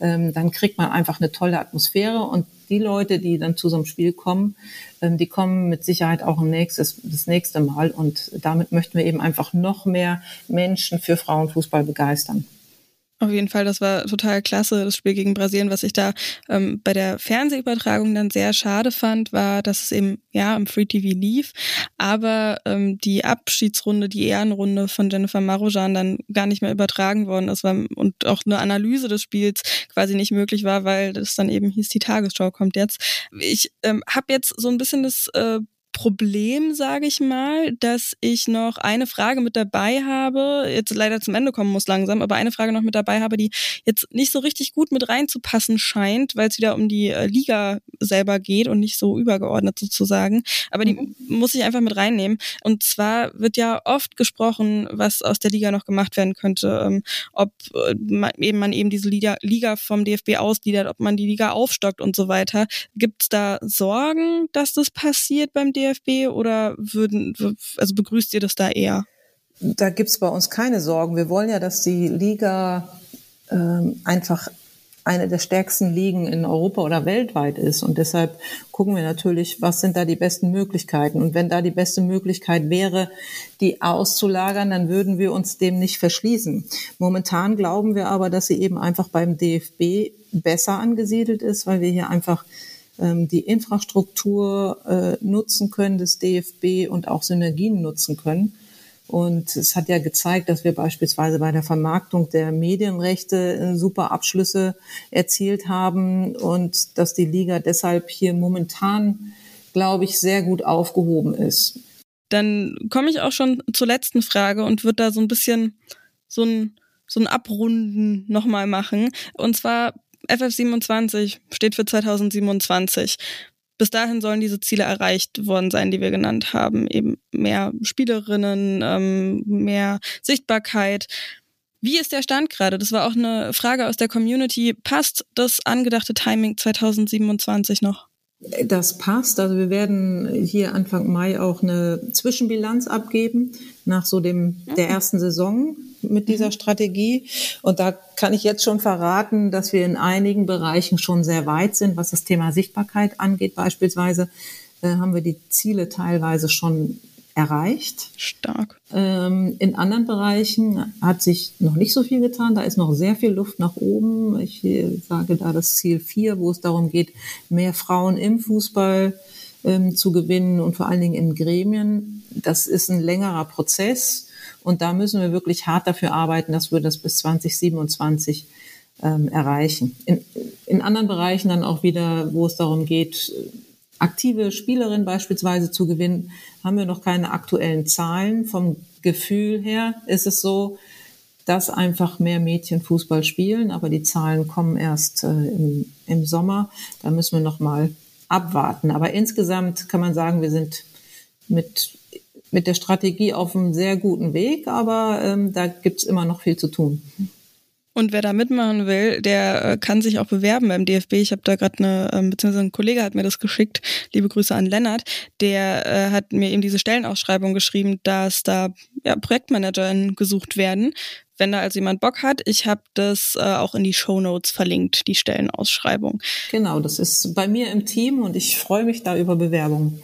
S3: ähm, dann kriegt man einfach eine tolle Atmosphäre und die Leute, die dann zu so einem Spiel kommen, ähm, die kommen mit Sicherheit auch nächstes, das nächste Mal und damit möchten wir eben einfach noch mehr Menschen für Frauenfußball begeistern.
S1: Auf jeden Fall, das war total klasse, das Spiel gegen Brasilien. Was ich da ähm, bei der Fernsehübertragung dann sehr schade fand, war, dass es eben ja im Free TV lief, aber ähm, die Abschiedsrunde, die Ehrenrunde von Jennifer Marojan dann gar nicht mehr übertragen worden ist war, und auch eine Analyse des Spiels quasi nicht möglich war, weil das dann eben hieß, die Tagesschau kommt jetzt. Ich ähm, habe jetzt so ein bisschen das äh, Problem, sage ich mal, dass ich noch eine Frage mit dabei habe, jetzt leider zum Ende kommen muss langsam, aber eine Frage noch mit dabei habe, die jetzt nicht so richtig gut mit reinzupassen scheint, weil es wieder um die äh, Liga selber geht und nicht so übergeordnet sozusagen. Aber die mhm. muss ich einfach mit reinnehmen. Und zwar wird ja oft gesprochen, was aus der Liga noch gemacht werden könnte, ähm, ob äh, man, eben man eben diese Liga, Liga vom DFB ausgliedert, ob man die Liga aufstockt und so weiter. Gibt es da Sorgen, dass das passiert beim DFB? DFB oder würden, also begrüßt ihr das da eher?
S3: Da gibt's bei uns keine Sorgen. Wir wollen ja, dass die Liga ähm, einfach eine der stärksten Ligen in Europa oder weltweit ist. Und deshalb gucken wir natürlich, was sind da die besten Möglichkeiten. Und wenn da die beste Möglichkeit wäre, die auszulagern, dann würden wir uns dem nicht verschließen. Momentan glauben wir aber, dass sie eben einfach beim DFB besser angesiedelt ist, weil wir hier einfach die Infrastruktur äh, nutzen können des DFB und auch Synergien nutzen können. Und es hat ja gezeigt, dass wir beispielsweise bei der Vermarktung der Medienrechte äh, super Abschlüsse erzielt haben und dass die Liga deshalb hier momentan, glaube ich, sehr gut aufgehoben ist.
S1: Dann komme ich auch schon zur letzten Frage und würde da so ein bisschen so ein, so ein Abrunden nochmal machen. Und zwar FF27 steht für 2027 bis dahin sollen diese Ziele erreicht worden sein, die wir genannt haben. Eben mehr Spielerinnen, ähm, mehr Sichtbarkeit. Wie ist der Stand gerade? Das war auch eine Frage aus der Community. Passt das angedachte Timing 2027 noch?
S3: Das passt. Also wir werden hier Anfang Mai auch eine Zwischenbilanz abgeben nach so dem der ersten Saison mit dieser mhm. Strategie. Und da kann ich jetzt schon verraten, dass wir in einigen Bereichen schon sehr weit sind, was das Thema Sichtbarkeit angeht. Beispielsweise äh, haben wir die Ziele teilweise schon erreicht.
S1: Stark.
S3: Ähm, in anderen Bereichen hat sich noch nicht so viel getan. Da ist noch sehr viel Luft nach oben. Ich äh, sage da das Ziel 4, wo es darum geht, mehr Frauen im Fußball ähm, zu gewinnen und vor allen Dingen in Gremien. Das ist ein längerer Prozess und da müssen wir wirklich hart dafür arbeiten, dass wir das bis 2027 ähm, erreichen. In, in anderen Bereichen dann auch wieder, wo es darum geht, aktive Spielerin beispielsweise zu gewinnen, haben wir noch keine aktuellen Zahlen. Vom Gefühl her ist es so, dass einfach mehr Mädchen Fußball spielen, aber die Zahlen kommen erst äh, im, im Sommer. Da müssen wir noch mal abwarten. Aber insgesamt kann man sagen, wir sind mit mit der Strategie auf einem sehr guten Weg, aber ähm, da gibt's immer noch viel zu tun.
S1: Und wer da mitmachen will, der äh, kann sich auch bewerben beim DFB. Ich habe da gerade eine, ähm, beziehungsweise ein Kollege hat mir das geschickt. Liebe Grüße an Lennart. Der äh, hat mir eben diese Stellenausschreibung geschrieben, dass da ja, ProjektmanagerInnen gesucht werden. Wenn da also jemand Bock hat, ich habe das äh, auch in die Show Notes verlinkt, die Stellenausschreibung.
S3: Genau, das ist bei mir im Team und ich freue mich da über Bewerbungen.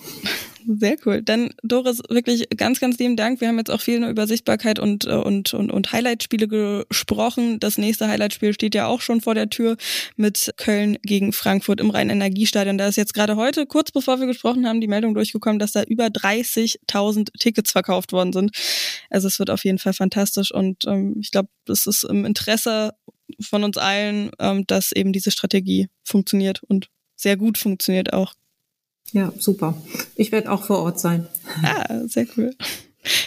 S1: Sehr cool. Dann Doris, wirklich ganz, ganz lieben Dank. Wir haben jetzt auch viel über Sichtbarkeit und, äh, und, und, und Highlight-Spiele gesprochen. Das nächste Highlight-Spiel steht ja auch schon vor der Tür mit Köln gegen Frankfurt im Rhein-Energiestadion. Da ist jetzt gerade heute, kurz bevor wir gesprochen haben, die Meldung durchgekommen, dass da über 30.000 Tickets verkauft worden sind. Also es wird auf jeden Fall fantastisch und ähm, ich glaube, das ist im Interesse von uns allen, ähm, dass eben diese Strategie funktioniert und sehr gut funktioniert auch.
S3: Ja, super. Ich werde auch vor Ort sein.
S1: Ah, sehr cool.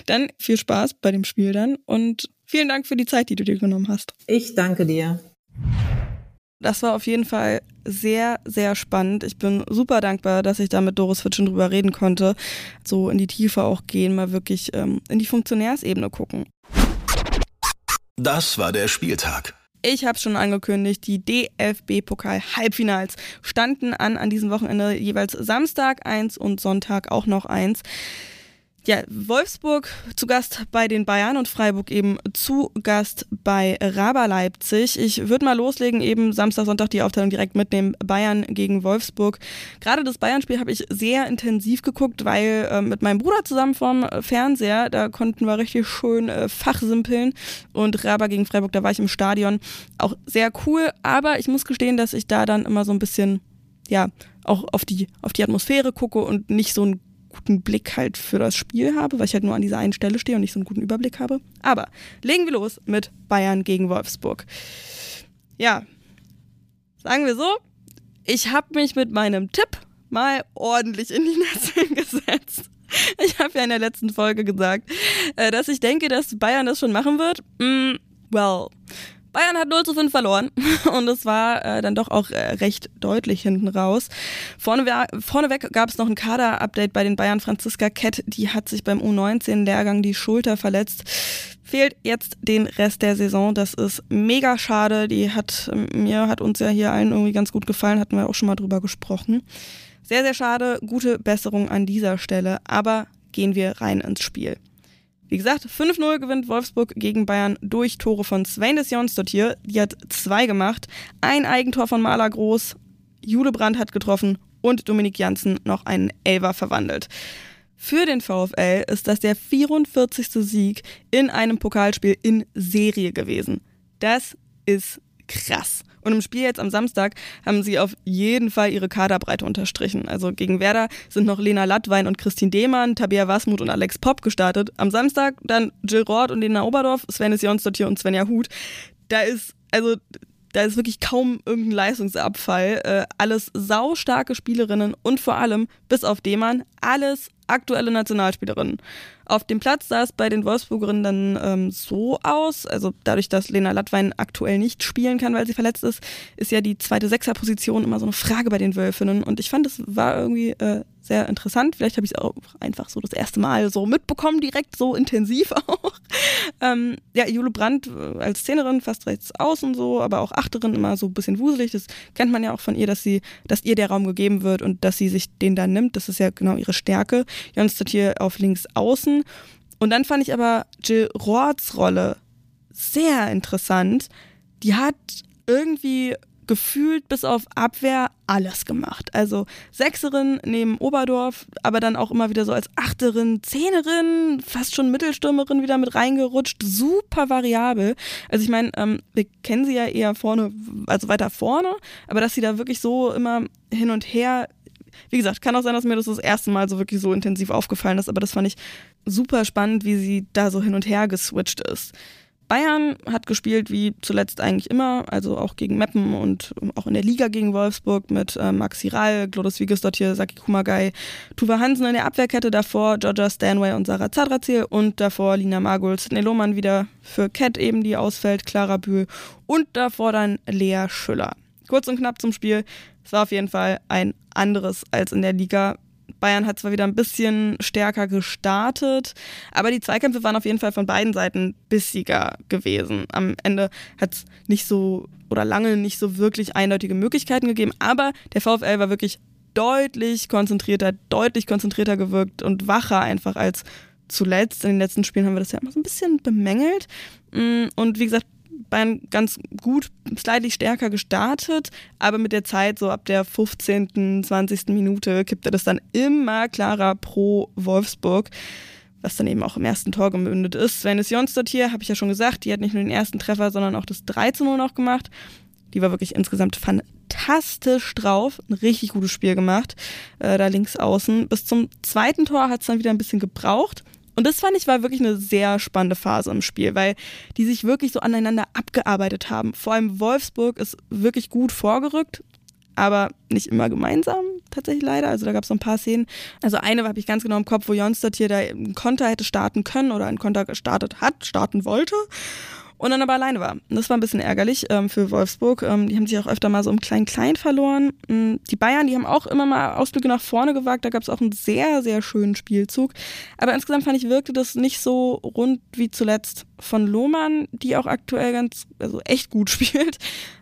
S1: Dann viel Spaß bei dem Spiel dann und vielen Dank für die Zeit, die du dir genommen hast.
S3: Ich danke dir.
S1: Das war auf jeden Fall sehr, sehr spannend. Ich bin super dankbar, dass ich da mit Doris Fitschen drüber reden konnte. So in die Tiefe auch gehen, mal wirklich ähm, in die Funktionärsebene gucken.
S2: Das war der Spieltag.
S1: Ich habe schon angekündigt, die DFB-Pokal-Halbfinals standen an an diesem Wochenende jeweils Samstag eins und Sonntag auch noch eins. Ja, Wolfsburg zu Gast bei den Bayern und Freiburg eben zu Gast bei Raber Leipzig. Ich würde mal loslegen, eben Samstag, Sonntag die Aufteilung direkt mitnehmen. Bayern gegen Wolfsburg. Gerade das Bayern-Spiel habe ich sehr intensiv geguckt, weil äh, mit meinem Bruder zusammen vom Fernseher, da konnten wir richtig schön äh, fachsimpeln. Und Raber gegen Freiburg, da war ich im Stadion. Auch sehr cool, aber ich muss gestehen, dass ich da dann immer so ein bisschen, ja, auch auf die, auf die Atmosphäre gucke und nicht so ein guten Blick halt für das Spiel habe, weil ich halt nur an dieser einen Stelle stehe und nicht so einen guten Überblick habe. Aber legen wir los mit Bayern gegen Wolfsburg. Ja, sagen wir so, ich habe mich mit meinem Tipp mal ordentlich in die Netze gesetzt. Ich habe ja in der letzten Folge gesagt, äh, dass ich denke, dass Bayern das schon machen wird. Mm, well, Bayern hat 0 zu 5 verloren und es war äh, dann doch auch äh, recht deutlich hinten raus. Vorne, vorneweg gab es noch ein Kader-Update bei den Bayern. Franziska Kett, die hat sich beim U19-Lehrgang die Schulter verletzt. Fehlt jetzt den Rest der Saison. Das ist mega schade. Die hat mir, hat uns ja hier allen irgendwie ganz gut gefallen, hatten wir auch schon mal drüber gesprochen. Sehr, sehr schade. Gute Besserung an dieser Stelle. Aber gehen wir rein ins Spiel. Wie gesagt, 5-0 gewinnt Wolfsburg gegen Bayern durch Tore von Sven des Jonsdottir. Die hat zwei gemacht. Ein Eigentor von Maler Groß. Jule Brandt hat getroffen und Dominik Janssen noch einen Elver verwandelt. Für den VfL ist das der 44. Sieg in einem Pokalspiel in Serie gewesen. Das ist krass. Und im Spiel jetzt am Samstag haben sie auf jeden Fall ihre Kaderbreite unterstrichen. Also gegen Werder sind noch Lena Lattwein und Christine Demann, Tabea Wasmuth und Alex Popp gestartet. Am Samstag dann Jill Roth und Lena Oberdorf, Sven Jonsdottir und Svenja Huth. Da ist, also da ist wirklich kaum irgendein Leistungsabfall. Äh, alles saustarke Spielerinnen und vor allem, bis auf Demann, alles aktuelle Nationalspielerinnen. Auf dem Platz sah es bei den Wolfsburgerinnen dann ähm, so aus, also dadurch, dass Lena Lattwein aktuell nicht spielen kann, weil sie verletzt ist, ist ja die zweite Sechserposition immer so eine Frage bei den Wölfinnen und ich fand, es war irgendwie äh, sehr interessant. Vielleicht habe ich es auch einfach so das erste Mal so mitbekommen, direkt so intensiv auch. ähm, ja, Jule Brandt äh, als Szänerin fast rechts außen so, aber auch Achterin immer so ein bisschen wuselig. Das kennt man ja auch von ihr, dass sie, dass ihr der Raum gegeben wird und dass sie sich den dann nimmt. Das ist ja genau ihre Stärke. Jons hier auf links außen. Und dann fand ich aber Jill Roths Rolle sehr interessant. Die hat irgendwie gefühlt bis auf Abwehr alles gemacht. Also Sechserin neben Oberdorf, aber dann auch immer wieder so als Achterin, Zehnerin, fast schon Mittelstürmerin wieder mit reingerutscht. Super variabel. Also ich meine, ähm, wir kennen sie ja eher vorne, also weiter vorne, aber dass sie da wirklich so immer hin und her wie gesagt, kann auch sein, dass mir das das erste Mal so wirklich so intensiv aufgefallen ist, aber das fand ich super spannend, wie sie da so hin und her geswitcht ist. Bayern hat gespielt wie zuletzt eigentlich immer, also auch gegen Meppen und auch in der Liga gegen Wolfsburg mit äh, Maxi Rall, dort hier, Saki Kumagai, Tuva Hansen in der Abwehrkette, davor Georgia Stanway und Sarah Zadrazil und davor Lina Magul, Sidney Lohmann wieder für Cat eben, die ausfällt, Clara Bühl und davor dann Lea Schüller. Kurz und knapp zum Spiel, es war auf jeden Fall ein anderes als in der Liga. Bayern hat zwar wieder ein bisschen stärker gestartet, aber die Zweikämpfe waren auf jeden Fall von beiden Seiten bissiger gewesen. Am Ende hat es nicht so oder lange nicht so wirklich eindeutige Möglichkeiten gegeben, aber der VfL war wirklich deutlich konzentrierter, deutlich konzentrierter gewirkt und wacher einfach als zuletzt. In den letzten Spielen haben wir das ja immer so ein bisschen bemängelt. Mm, und wie gesagt, Bayern ganz gut, slightly stärker gestartet, aber mit der Zeit, so ab der 15., 20. Minute, kippte das dann immer klarer pro Wolfsburg, was dann eben auch im ersten Tor gemündet ist. Sven Jonsdott hier, habe ich ja schon gesagt, die hat nicht nur den ersten Treffer, sondern auch das 13-0 noch gemacht. Die war wirklich insgesamt fantastisch drauf, ein richtig gutes Spiel gemacht, äh, da links außen. Bis zum zweiten Tor hat es dann wieder ein bisschen gebraucht. Und das fand ich war wirklich eine sehr spannende Phase im Spiel, weil die sich wirklich so aneinander abgearbeitet haben. Vor allem Wolfsburg ist wirklich gut vorgerückt, aber nicht immer gemeinsam, tatsächlich leider. Also da gab es so ein paar Szenen. Also eine habe ich ganz genau im Kopf, wo Jonstadt hier da einen Konter hätte starten können oder einen Konter gestartet hat, starten wollte und dann aber alleine war. Das war ein bisschen ärgerlich ähm, für Wolfsburg. Ähm, die haben sich auch öfter mal so im Klein-Klein verloren. Ähm, die Bayern, die haben auch immer mal Ausblicke nach vorne gewagt. Da gab es auch einen sehr, sehr schönen Spielzug. Aber insgesamt fand ich, wirkte das nicht so rund wie zuletzt von Lohmann, die auch aktuell ganz, also echt gut spielt.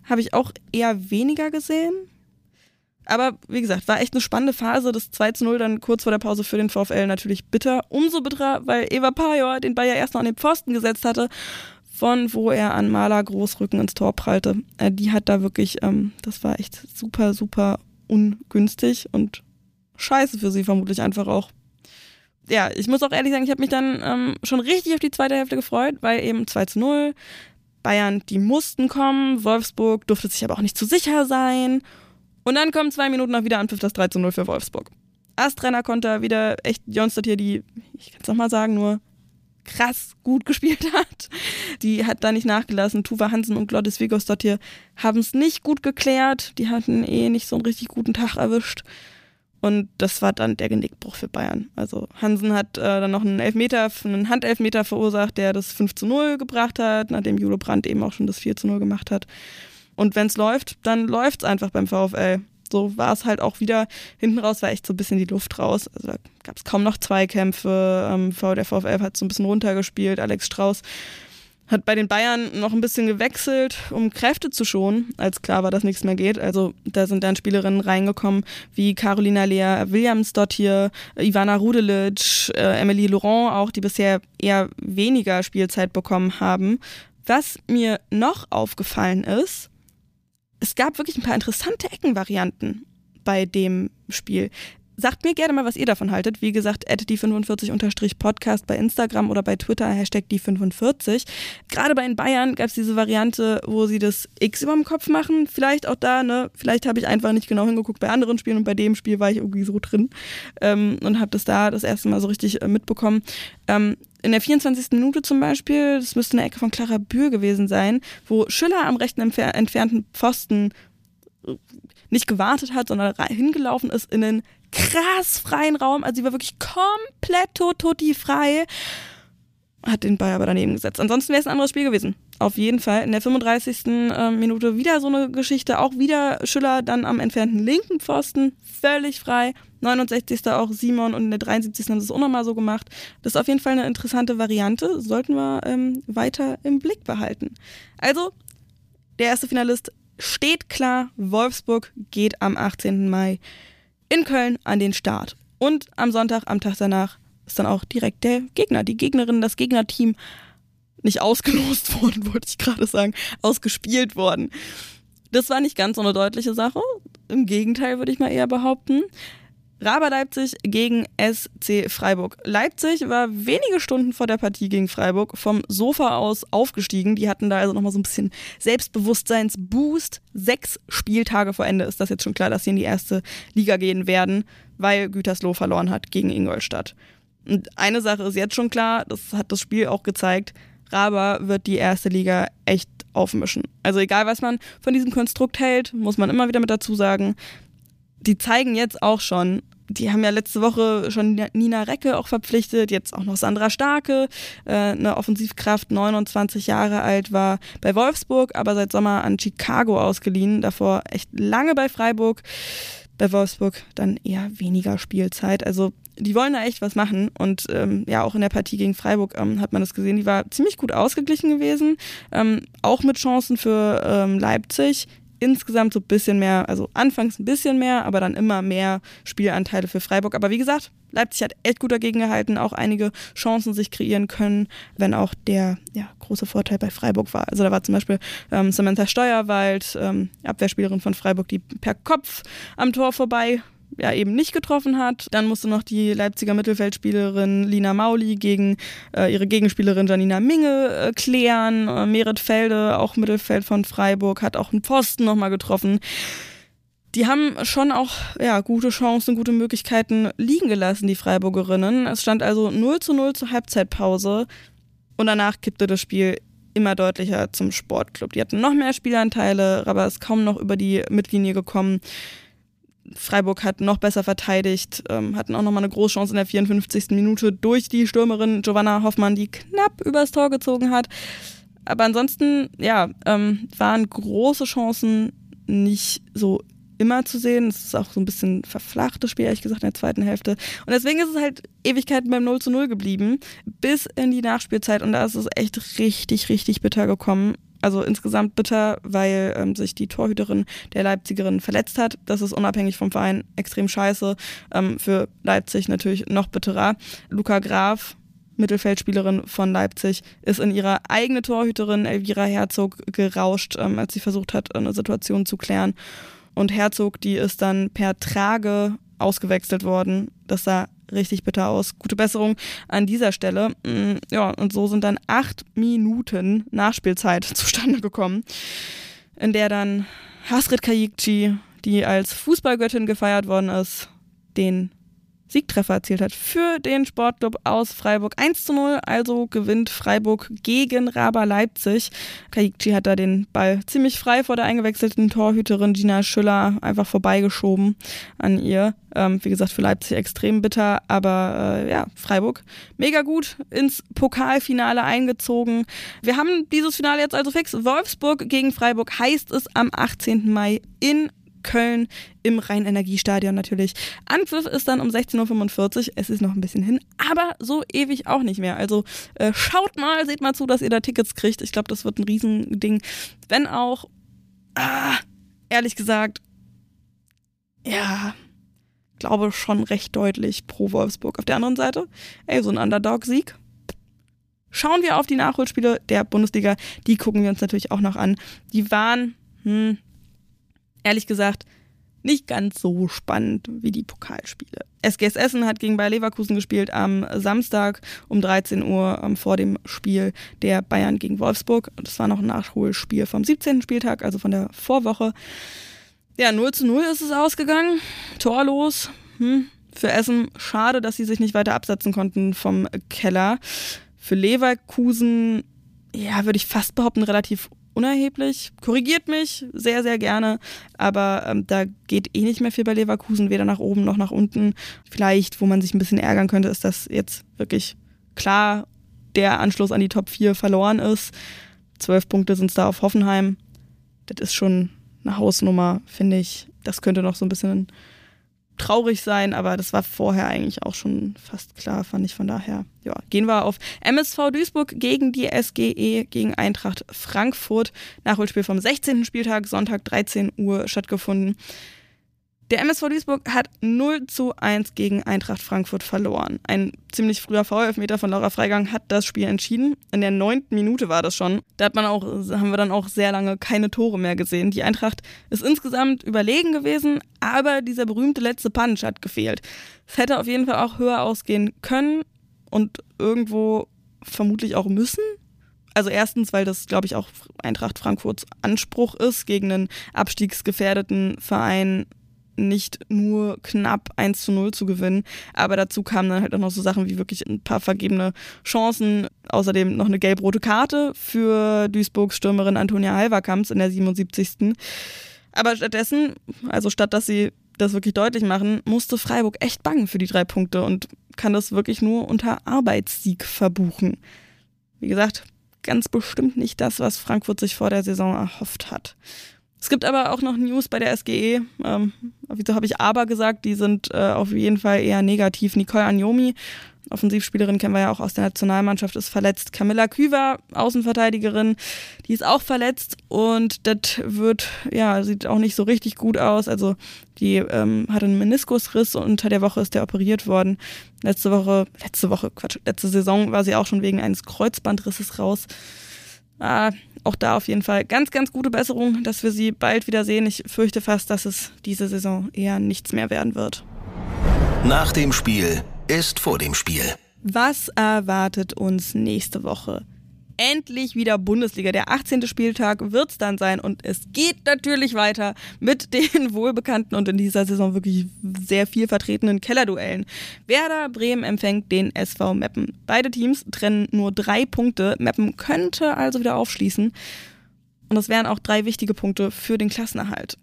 S1: Habe ich auch eher weniger gesehen. Aber wie gesagt, war echt eine spannende Phase. Das 2 zu 0 dann kurz vor der Pause für den VfL natürlich bitter. Umso bitterer, weil Eva Pajor den ja erst noch an den Pfosten gesetzt hatte von wo er an Maler Großrücken ins Tor prallte. Äh, die hat da wirklich, ähm, das war echt super, super ungünstig und scheiße für sie vermutlich einfach auch. Ja, ich muss auch ehrlich sagen, ich habe mich dann ähm, schon richtig auf die zweite Hälfte gefreut, weil eben 2 zu 0, Bayern, die mussten kommen, Wolfsburg durfte sich aber auch nicht zu sicher sein. Und dann kommen zwei Minuten noch wieder Anpfiff das 3 zu 0 für Wolfsburg. Astrenner konnte wieder echt Jonstadt hier die, ich kann es nochmal sagen, nur krass gut gespielt hat. Die hat da nicht nachgelassen. Tuva Hansen und Glodis Vigos dort hier haben es nicht gut geklärt. Die hatten eh nicht so einen richtig guten Tag erwischt. Und das war dann der Genickbruch für Bayern. Also Hansen hat äh, dann noch einen Elfmeter, einen Handelfmeter verursacht, der das 5 zu 0 gebracht hat, nachdem Julo Brandt eben auch schon das 4 zu 0 gemacht hat. Und wenn es läuft, dann läuft es einfach beim VfL so war es halt auch wieder. Hinten raus war echt so ein bisschen die Luft raus. Also gab es kaum noch Zweikämpfe. Ähm, der VfL hat so ein bisschen runtergespielt. Alex Strauß hat bei den Bayern noch ein bisschen gewechselt, um Kräfte zu schonen, als klar war, dass nichts mehr geht. Also da sind dann Spielerinnen reingekommen wie Carolina Lea Williams dort hier, Ivana Rudelic, äh, Emily Laurent auch, die bisher eher weniger Spielzeit bekommen haben. Was mir noch aufgefallen ist, es gab wirklich ein paar interessante Eckenvarianten bei dem Spiel. Sagt mir gerne mal, was ihr davon haltet. Wie gesagt, die 45-podcast bei Instagram oder bei Twitter, Hashtag die 45. Gerade bei den Bayern gab es diese Variante, wo sie das X über dem Kopf machen. Vielleicht auch da, ne? Vielleicht habe ich einfach nicht genau hingeguckt bei anderen Spielen und bei dem Spiel war ich irgendwie so drin ähm, und habe das da das erste Mal so richtig äh, mitbekommen. Ähm, in der 24. Minute zum Beispiel, das müsste eine Ecke von Clara Bühr gewesen sein, wo Schüller am rechten entfernten Pfosten äh, nicht gewartet hat, sondern hingelaufen ist in den krass freien Raum. Also sie war wirklich komplett toti frei. Hat den Ball aber daneben gesetzt. Ansonsten wäre es ein anderes Spiel gewesen. Auf jeden Fall. In der 35. Äh, Minute wieder so eine Geschichte. Auch wieder Schüller dann am entfernten linken Pfosten. Völlig frei. 69. auch Simon und in der 73. haben sie es auch nochmal so gemacht. Das ist auf jeden Fall eine interessante Variante. Sollten wir ähm, weiter im Blick behalten. Also, der erste Finalist steht klar. Wolfsburg geht am 18. Mai in Köln an den Start. Und am Sonntag, am Tag danach, ist dann auch direkt der Gegner, die Gegnerin, das Gegnerteam nicht ausgelost worden, wollte ich gerade sagen, ausgespielt worden. Das war nicht ganz so eine deutliche Sache. Im Gegenteil, würde ich mal eher behaupten. Raber Leipzig gegen SC Freiburg. Leipzig war wenige Stunden vor der Partie gegen Freiburg vom Sofa aus aufgestiegen. Die hatten da also nochmal so ein bisschen Selbstbewusstseinsboost. Sechs Spieltage vor Ende ist das jetzt schon klar, dass sie in die erste Liga gehen werden, weil Gütersloh verloren hat gegen Ingolstadt. Und eine Sache ist jetzt schon klar, das hat das Spiel auch gezeigt, Raber wird die erste Liga echt aufmischen. Also egal, was man von diesem Konstrukt hält, muss man immer wieder mit dazu sagen, die zeigen jetzt auch schon, die haben ja letzte Woche schon Nina Recke auch verpflichtet, jetzt auch noch Sandra Starke, äh, eine Offensivkraft, 29 Jahre alt, war bei Wolfsburg, aber seit Sommer an Chicago ausgeliehen, davor echt lange bei Freiburg, bei Wolfsburg dann eher weniger Spielzeit. Also die wollen da echt was machen und ähm, ja, auch in der Partie gegen Freiburg ähm, hat man das gesehen, die war ziemlich gut ausgeglichen gewesen, ähm, auch mit Chancen für ähm, Leipzig insgesamt so ein bisschen mehr, also anfangs ein bisschen mehr, aber dann immer mehr Spielanteile für Freiburg. Aber wie gesagt, Leipzig hat echt gut dagegen gehalten, auch einige Chancen sich kreieren können, wenn auch der ja, große Vorteil bei Freiburg war. Also da war zum Beispiel ähm, Samantha Steuerwald, ähm, Abwehrspielerin von Freiburg, die per Kopf am Tor vorbei ja eben nicht getroffen hat. Dann musste noch die Leipziger Mittelfeldspielerin Lina Mauli gegen äh, ihre Gegenspielerin Janina Minge äh, klären. Äh, Merit Felde, auch Mittelfeld von Freiburg, hat auch einen Posten nochmal getroffen. Die haben schon auch ja, gute Chancen, gute Möglichkeiten liegen gelassen, die Freiburgerinnen. Es stand also 0 zu 0 zur Halbzeitpause und danach kippte das Spiel immer deutlicher zum Sportclub. Die hatten noch mehr Spielanteile, aber ist kaum noch über die Mittellinie gekommen. Freiburg hat noch besser verteidigt, ähm, hatten auch nochmal eine Großchance in der 54. Minute durch die Stürmerin Giovanna Hoffmann, die knapp übers Tor gezogen hat. Aber ansonsten, ja, ähm, waren große Chancen nicht so immer zu sehen. Es ist auch so ein bisschen verflachtes Spiel, ehrlich gesagt, in der zweiten Hälfte. Und deswegen ist es halt Ewigkeiten beim 0 zu 0 geblieben, bis in die Nachspielzeit. Und da ist es echt richtig, richtig bitter gekommen. Also insgesamt bitter, weil ähm, sich die Torhüterin der Leipzigerin verletzt hat. Das ist unabhängig vom Verein extrem scheiße. Ähm, für Leipzig natürlich noch bitterer. Luca Graf, Mittelfeldspielerin von Leipzig, ist in ihre eigene Torhüterin Elvira Herzog gerauscht, ähm, als sie versucht hat, eine Situation zu klären. Und Herzog, die ist dann per Trage ausgewechselt worden. Das sah richtig bitter aus. Gute Besserung an dieser Stelle. Mm, ja, und so sind dann acht Minuten Nachspielzeit zustande gekommen, in der dann Hasrit Kayikci, die als Fußballgöttin gefeiert worden ist, den Siegtreffer erzielt hat für den Sportclub aus Freiburg. 1 zu 0, also gewinnt Freiburg gegen Raber Leipzig. Kaikchi hat da den Ball ziemlich frei vor der eingewechselten Torhüterin Gina Schüller einfach vorbeigeschoben an ihr. Ähm, wie gesagt, für Leipzig extrem bitter, aber äh, ja, Freiburg mega gut ins Pokalfinale eingezogen. Wir haben dieses Finale jetzt also fix. Wolfsburg gegen Freiburg heißt es am 18. Mai in Köln im Rhein-Energiestadion natürlich. Anpfiff ist dann um 16.45 Uhr. Es ist noch ein bisschen hin, aber so ewig auch nicht mehr. Also äh, schaut mal, seht mal zu, dass ihr da Tickets kriegt. Ich glaube, das wird ein Riesending. Wenn auch, ah, ehrlich gesagt, ja, glaube schon recht deutlich pro Wolfsburg. Auf der anderen Seite, ey, so ein Underdog-Sieg. Schauen wir auf die Nachholspiele der Bundesliga. Die gucken wir uns natürlich auch noch an. Die waren, hm, ehrlich gesagt, nicht ganz so spannend wie die Pokalspiele. SGS Essen hat gegen Bayer Leverkusen gespielt am Samstag um 13 Uhr ähm, vor dem Spiel der Bayern gegen Wolfsburg. Das war noch ein Nachholspiel vom 17. Spieltag, also von der Vorwoche. Ja, 0 zu 0 ist es ausgegangen. Torlos. Hm. Für Essen schade, dass sie sich nicht weiter absetzen konnten vom Keller. Für Leverkusen, ja, würde ich fast behaupten, relativ unerheblich. Korrigiert mich sehr, sehr gerne, aber ähm, da geht eh nicht mehr viel bei Leverkusen, weder nach oben noch nach unten. Vielleicht, wo man sich ein bisschen ärgern könnte, ist, dass jetzt wirklich klar der Anschluss an die Top 4 verloren ist. Zwölf Punkte sind es da auf Hoffenheim. Das ist schon eine Hausnummer, finde ich. Das könnte noch so ein bisschen traurig sein, aber das war vorher eigentlich auch schon fast klar, fand ich von daher. Ja, gehen wir auf MSV Duisburg gegen die SGE, gegen Eintracht Frankfurt. Nachholspiel vom 16. Spieltag, Sonntag 13 Uhr stattgefunden. Der MSV Duisburg hat 0 zu 1 gegen Eintracht Frankfurt verloren. Ein ziemlich früher Foul-Elfmeter von Laura Freigang hat das Spiel entschieden. In der neunten Minute war das schon. Da hat man auch, haben wir dann auch sehr lange keine Tore mehr gesehen. Die Eintracht ist insgesamt überlegen gewesen, aber dieser berühmte letzte Punch hat gefehlt. Es hätte auf jeden Fall auch höher ausgehen können und irgendwo vermutlich auch müssen. Also erstens, weil das, glaube ich, auch Eintracht Frankfurts Anspruch ist, gegen einen abstiegsgefährdeten Verein nicht nur knapp 1 zu 0 zu gewinnen. Aber dazu kamen dann halt auch noch so Sachen wie wirklich ein paar vergebene Chancen. Außerdem noch eine gelb-rote Karte für Duisburgs Stürmerin Antonia Halverkamps in der 77. Aber stattdessen, also statt dass sie das wirklich deutlich machen, musste Freiburg echt bangen für die drei Punkte und kann das wirklich nur unter Arbeitssieg verbuchen. Wie gesagt, ganz bestimmt nicht das, was Frankfurt sich vor der Saison erhofft hat. Es gibt aber auch noch News bei der SGE. Ähm, wieso habe ich aber gesagt? Die sind äh, auf jeden Fall eher negativ. Nicole Anjomi, Offensivspielerin kennen wir ja auch aus der Nationalmannschaft, ist verletzt. Camilla Küver, Außenverteidigerin, die ist auch verletzt und das wird, ja, sieht auch nicht so richtig gut aus. Also die ähm, hatte einen Meniskusriss und unter der Woche ist der operiert worden. Letzte Woche, letzte Woche, Quatsch, letzte Saison war sie auch schon wegen eines Kreuzbandrisses raus. Ah, auch da auf jeden Fall ganz, ganz gute Besserung, dass wir sie bald wieder sehen. Ich fürchte fast, dass es diese Saison eher nichts mehr werden wird.
S2: Nach dem Spiel ist vor dem Spiel.
S1: Was erwartet uns nächste Woche? Endlich wieder Bundesliga. Der 18. Spieltag wird es dann sein und es geht natürlich weiter mit den wohlbekannten und in dieser Saison wirklich sehr viel vertretenen Kellerduellen. Werder Bremen empfängt den SV Meppen. Beide Teams trennen nur drei Punkte. Meppen könnte also wieder aufschließen. Und das wären auch drei wichtige Punkte für den Klassenerhalt.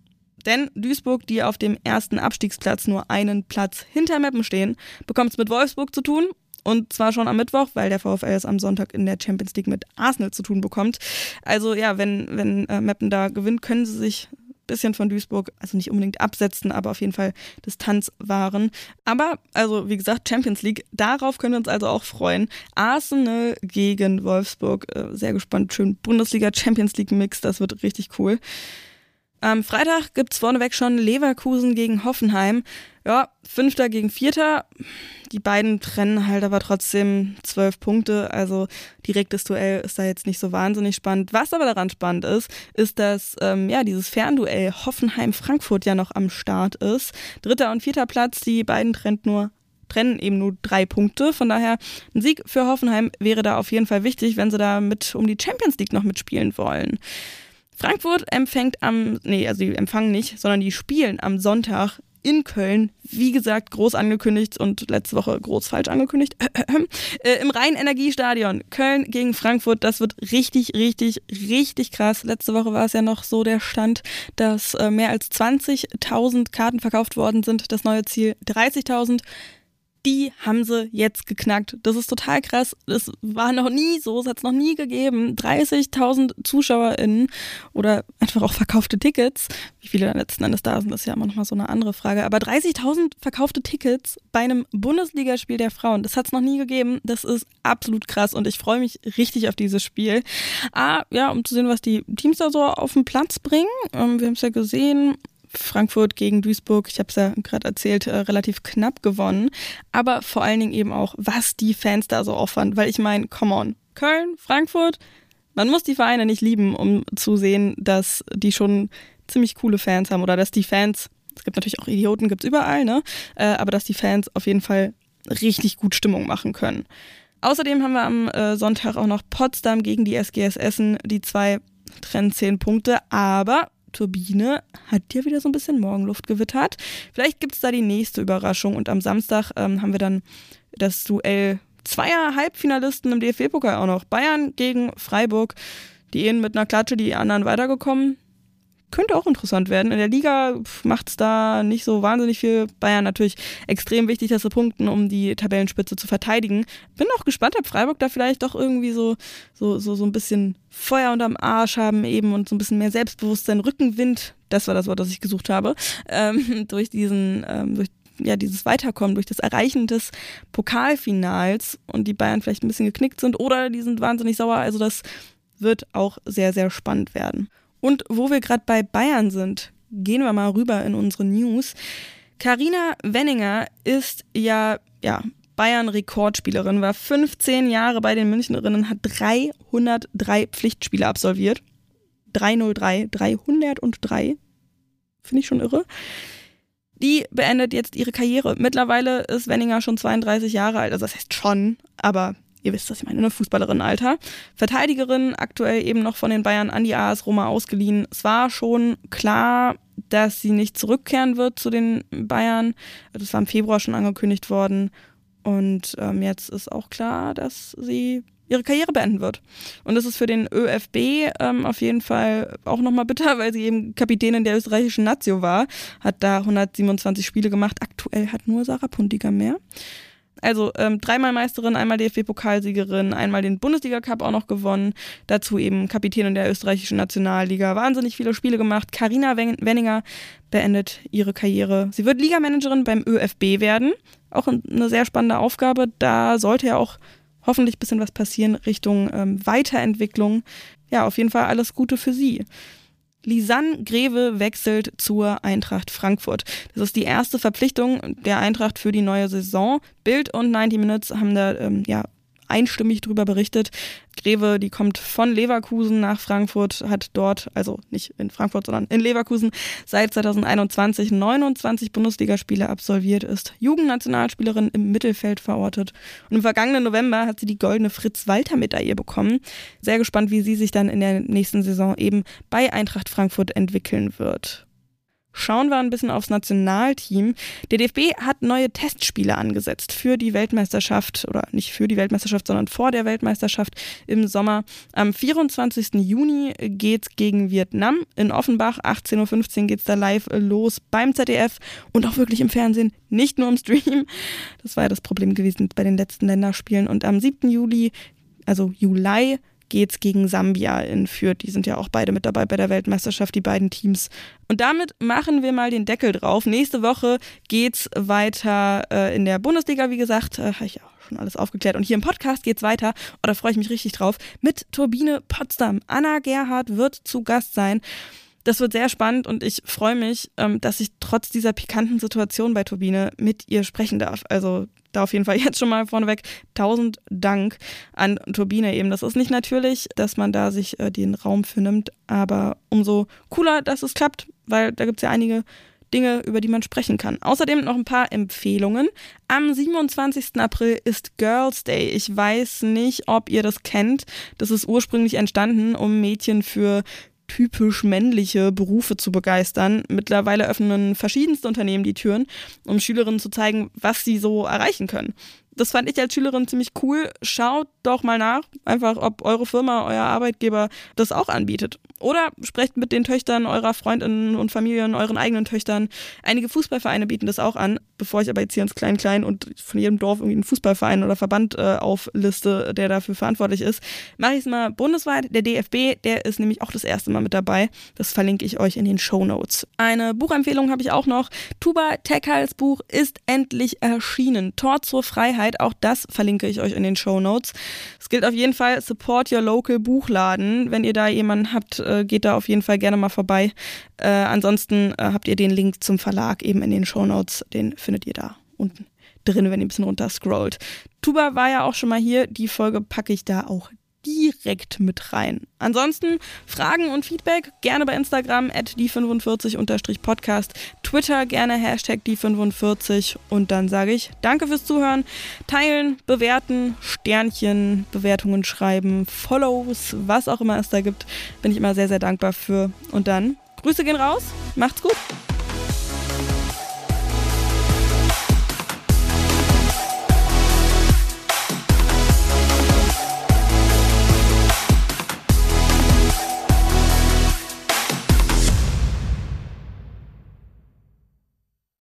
S1: Denn Duisburg, die auf dem ersten Abstiegsplatz nur einen Platz hinter Meppen stehen, bekommt es mit Wolfsburg zu tun und zwar schon am Mittwoch, weil der VfL es am Sonntag in der Champions League mit Arsenal zu tun bekommt. Also ja, wenn, wenn äh, Meppen da gewinnt, können sie sich bisschen von Duisburg, also nicht unbedingt absetzen, aber auf jeden Fall Distanz wahren. Aber, also wie gesagt, Champions League, darauf können wir uns also auch freuen. Arsenal gegen Wolfsburg, äh, sehr gespannt, schön Bundesliga Champions League Mix, das wird richtig cool. Am Freitag gibt es vorneweg schon Leverkusen gegen Hoffenheim. Ja, Fünfter gegen Vierter. Die beiden trennen halt aber trotzdem zwölf Punkte. Also direktes Duell ist da jetzt nicht so wahnsinnig spannend. Was aber daran spannend ist, ist, dass ähm, ja dieses Fernduell Hoffenheim-Frankfurt ja noch am Start ist. Dritter und vierter Platz, die beiden trennt nur trennen eben nur drei Punkte. Von daher ein Sieg für Hoffenheim wäre da auf jeden Fall wichtig, wenn sie da mit um die Champions League noch mitspielen wollen. Frankfurt empfängt am, nee, also die empfangen nicht, sondern die spielen am Sonntag in Köln, wie gesagt, groß angekündigt und letzte Woche groß falsch angekündigt, äh, im Rhein-Energiestadion. Köln gegen Frankfurt, das wird richtig, richtig, richtig krass. Letzte Woche war es ja noch so der Stand, dass äh, mehr als 20.000 Karten verkauft worden sind. Das neue Ziel 30.000 die haben sie jetzt geknackt. Das ist total krass. Das war noch nie so, es hat es noch nie gegeben. 30.000 ZuschauerInnen oder einfach auch verkaufte Tickets. Wie viele letzten Endes da sind, ist ja immer noch mal so eine andere Frage. Aber 30.000 verkaufte Tickets bei einem Bundesligaspiel der Frauen, das hat es noch nie gegeben. Das ist absolut krass und ich freue mich richtig auf dieses Spiel. Ah, ja, um zu sehen, was die Teams da so auf den Platz bringen. Ähm, wir haben es ja gesehen, Frankfurt gegen Duisburg, ich habe es ja gerade erzählt, äh, relativ knapp gewonnen. Aber vor allen Dingen eben auch, was die Fans da so opfern. Weil ich meine, come on, Köln, Frankfurt, man muss die Vereine nicht lieben, um zu sehen, dass die schon ziemlich coole Fans haben oder dass die Fans, es gibt natürlich auch Idioten, gibt es überall, ne? Äh, aber dass die Fans auf jeden Fall richtig gut Stimmung machen können. Außerdem haben wir am äh, Sonntag auch noch Potsdam gegen die SGS Essen. Die zwei trennen zehn Punkte, aber Turbine hat ja wieder so ein bisschen Morgenluft gewittert. Vielleicht gibt es da die nächste Überraschung und am Samstag ähm, haben wir dann das Duell zweier Halbfinalisten im DFB-Pokal auch noch. Bayern gegen Freiburg. Die einen mit einer Klatsche, die anderen weitergekommen könnte auch interessant werden. In der Liga macht es da nicht so wahnsinnig viel. Bayern natürlich extrem wichtig, dass sie punkten, um die Tabellenspitze zu verteidigen. Bin auch gespannt, ob Freiburg da vielleicht doch irgendwie so, so, so, so ein bisschen Feuer unterm Arsch haben eben und so ein bisschen mehr Selbstbewusstsein, Rückenwind, das war das Wort, das ich gesucht habe, ähm, durch diesen, ähm, durch ja, dieses Weiterkommen durch das Erreichen des Pokalfinals und die Bayern vielleicht ein bisschen geknickt sind oder die sind wahnsinnig sauer. Also das wird auch sehr, sehr spannend werden. Und wo wir gerade bei Bayern sind, gehen wir mal rüber in unsere News. Karina Wenninger ist ja, ja, Bayern-Rekordspielerin, war 15 Jahre bei den Münchnerinnen, hat 303 Pflichtspiele absolviert. 303, 303. Finde ich schon irre. Die beendet jetzt ihre Karriere. Mittlerweile ist Wenninger schon 32 Jahre alt. Also das heißt schon, aber ihr wisst, was ich meine, eine Fußballerin-Alter. Verteidigerin, aktuell eben noch von den Bayern an die AS Roma ausgeliehen. Es war schon klar, dass sie nicht zurückkehren wird zu den Bayern. Das war im Februar schon angekündigt worden. Und ähm, jetzt ist auch klar, dass sie ihre Karriere beenden wird. Und das ist für den ÖFB ähm, auf jeden Fall auch nochmal bitter, weil sie eben Kapitänin der österreichischen Nazio war, hat da 127 Spiele gemacht. Aktuell hat nur Sarah Puntiger mehr. Also ähm, dreimal Meisterin, einmal DFB-Pokalsiegerin, einmal den Bundesliga-Cup auch noch gewonnen. Dazu eben Kapitänin der österreichischen Nationalliga. Wahnsinnig viele Spiele gemacht. Karina Wenninger beendet ihre Karriere. Sie wird Ligamanagerin beim ÖFB werden. Auch eine sehr spannende Aufgabe. Da sollte ja auch hoffentlich ein bisschen was passieren Richtung ähm, Weiterentwicklung. Ja, auf jeden Fall alles Gute für sie. Lisanne Greve wechselt zur Eintracht Frankfurt. Das ist die erste Verpflichtung der Eintracht für die neue Saison. Bild und 90 Minutes haben da ähm, ja einstimmig darüber berichtet. Greve, die kommt von Leverkusen nach Frankfurt, hat dort, also nicht in Frankfurt, sondern in Leverkusen, seit 2021 29 Bundesligaspiele absolviert, ist Jugendnationalspielerin im Mittelfeld verortet. Und im vergangenen November hat sie die goldene Fritz-Walter-Medaille bekommen. Sehr gespannt, wie sie sich dann in der nächsten Saison eben bei Eintracht Frankfurt entwickeln wird. Schauen wir ein bisschen aufs Nationalteam. Der DFB hat neue Testspiele angesetzt für die Weltmeisterschaft oder nicht für die Weltmeisterschaft, sondern vor der Weltmeisterschaft im Sommer. Am 24. Juni geht's gegen Vietnam in Offenbach. 18.15 Uhr geht's da live los beim ZDF und auch wirklich im Fernsehen, nicht nur im Stream. Das war ja das Problem gewesen bei den letzten Länderspielen. Und am 7. Juli, also Juli, geht's gegen Sambia in Fürth. Die sind ja auch beide mit dabei bei der Weltmeisterschaft, die beiden Teams. Und damit machen wir mal den Deckel drauf. Nächste Woche geht's weiter äh, in der Bundesliga, wie gesagt. Äh, Habe ich auch schon alles aufgeklärt. Und hier im Podcast geht's weiter, oh, freue ich mich richtig drauf, mit Turbine Potsdam. Anna Gerhardt wird zu Gast sein. Das wird sehr spannend und ich freue mich, ähm, dass ich trotz dieser pikanten Situation bei Turbine mit ihr sprechen darf. Also da auf jeden Fall jetzt schon mal vorneweg tausend Dank an Turbine eben. Das ist nicht natürlich, dass man da sich äh, den Raum für nimmt, aber umso cooler, dass es klappt, weil da gibt es ja einige Dinge, über die man sprechen kann. Außerdem noch ein paar Empfehlungen. Am 27. April ist Girls Day. Ich weiß nicht, ob ihr das kennt. Das ist ursprünglich entstanden, um Mädchen für typisch männliche Berufe zu begeistern. Mittlerweile öffnen verschiedenste Unternehmen die Türen, um Schülerinnen zu zeigen, was sie so erreichen können. Das fand ich als Schülerin ziemlich cool. Schaut doch mal nach, einfach ob eure Firma, euer Arbeitgeber das auch anbietet. Oder sprecht mit den Töchtern eurer Freundinnen und Familien, euren eigenen Töchtern. Einige Fußballvereine bieten das auch an. Bevor ich aber jetzt hier ins Klein-Klein und von jedem Dorf irgendwie einen Fußballverein oder Verband äh, aufliste, der dafür verantwortlich ist, mache ich es mal bundesweit. Der DFB, der ist nämlich auch das erste Mal mit dabei. Das verlinke ich euch in den Show Notes. Eine Buchempfehlung habe ich auch noch. Tuba Tekhals Buch ist endlich erschienen. Tor zur Freiheit, auch das verlinke ich euch in den Show Notes. Es gilt auf jeden Fall, support your local Buchladen. Wenn ihr da jemanden habt, äh, geht da auf jeden Fall gerne mal vorbei. Äh, ansonsten äh, habt ihr den Link zum Verlag eben in den Show Notes. Den findet ihr da unten drin, wenn ihr ein bisschen runter scrollt. Tuba war ja auch schon mal hier. Die Folge packe ich da auch direkt mit rein. Ansonsten Fragen und Feedback gerne bei Instagram at die45-podcast, Twitter gerne Hashtag die45 und dann sage ich danke fürs Zuhören, teilen, bewerten, Sternchen, Bewertungen schreiben, Follows, was auch immer es da gibt, bin ich immer sehr, sehr dankbar für. Und dann Grüße gehen raus, macht's gut.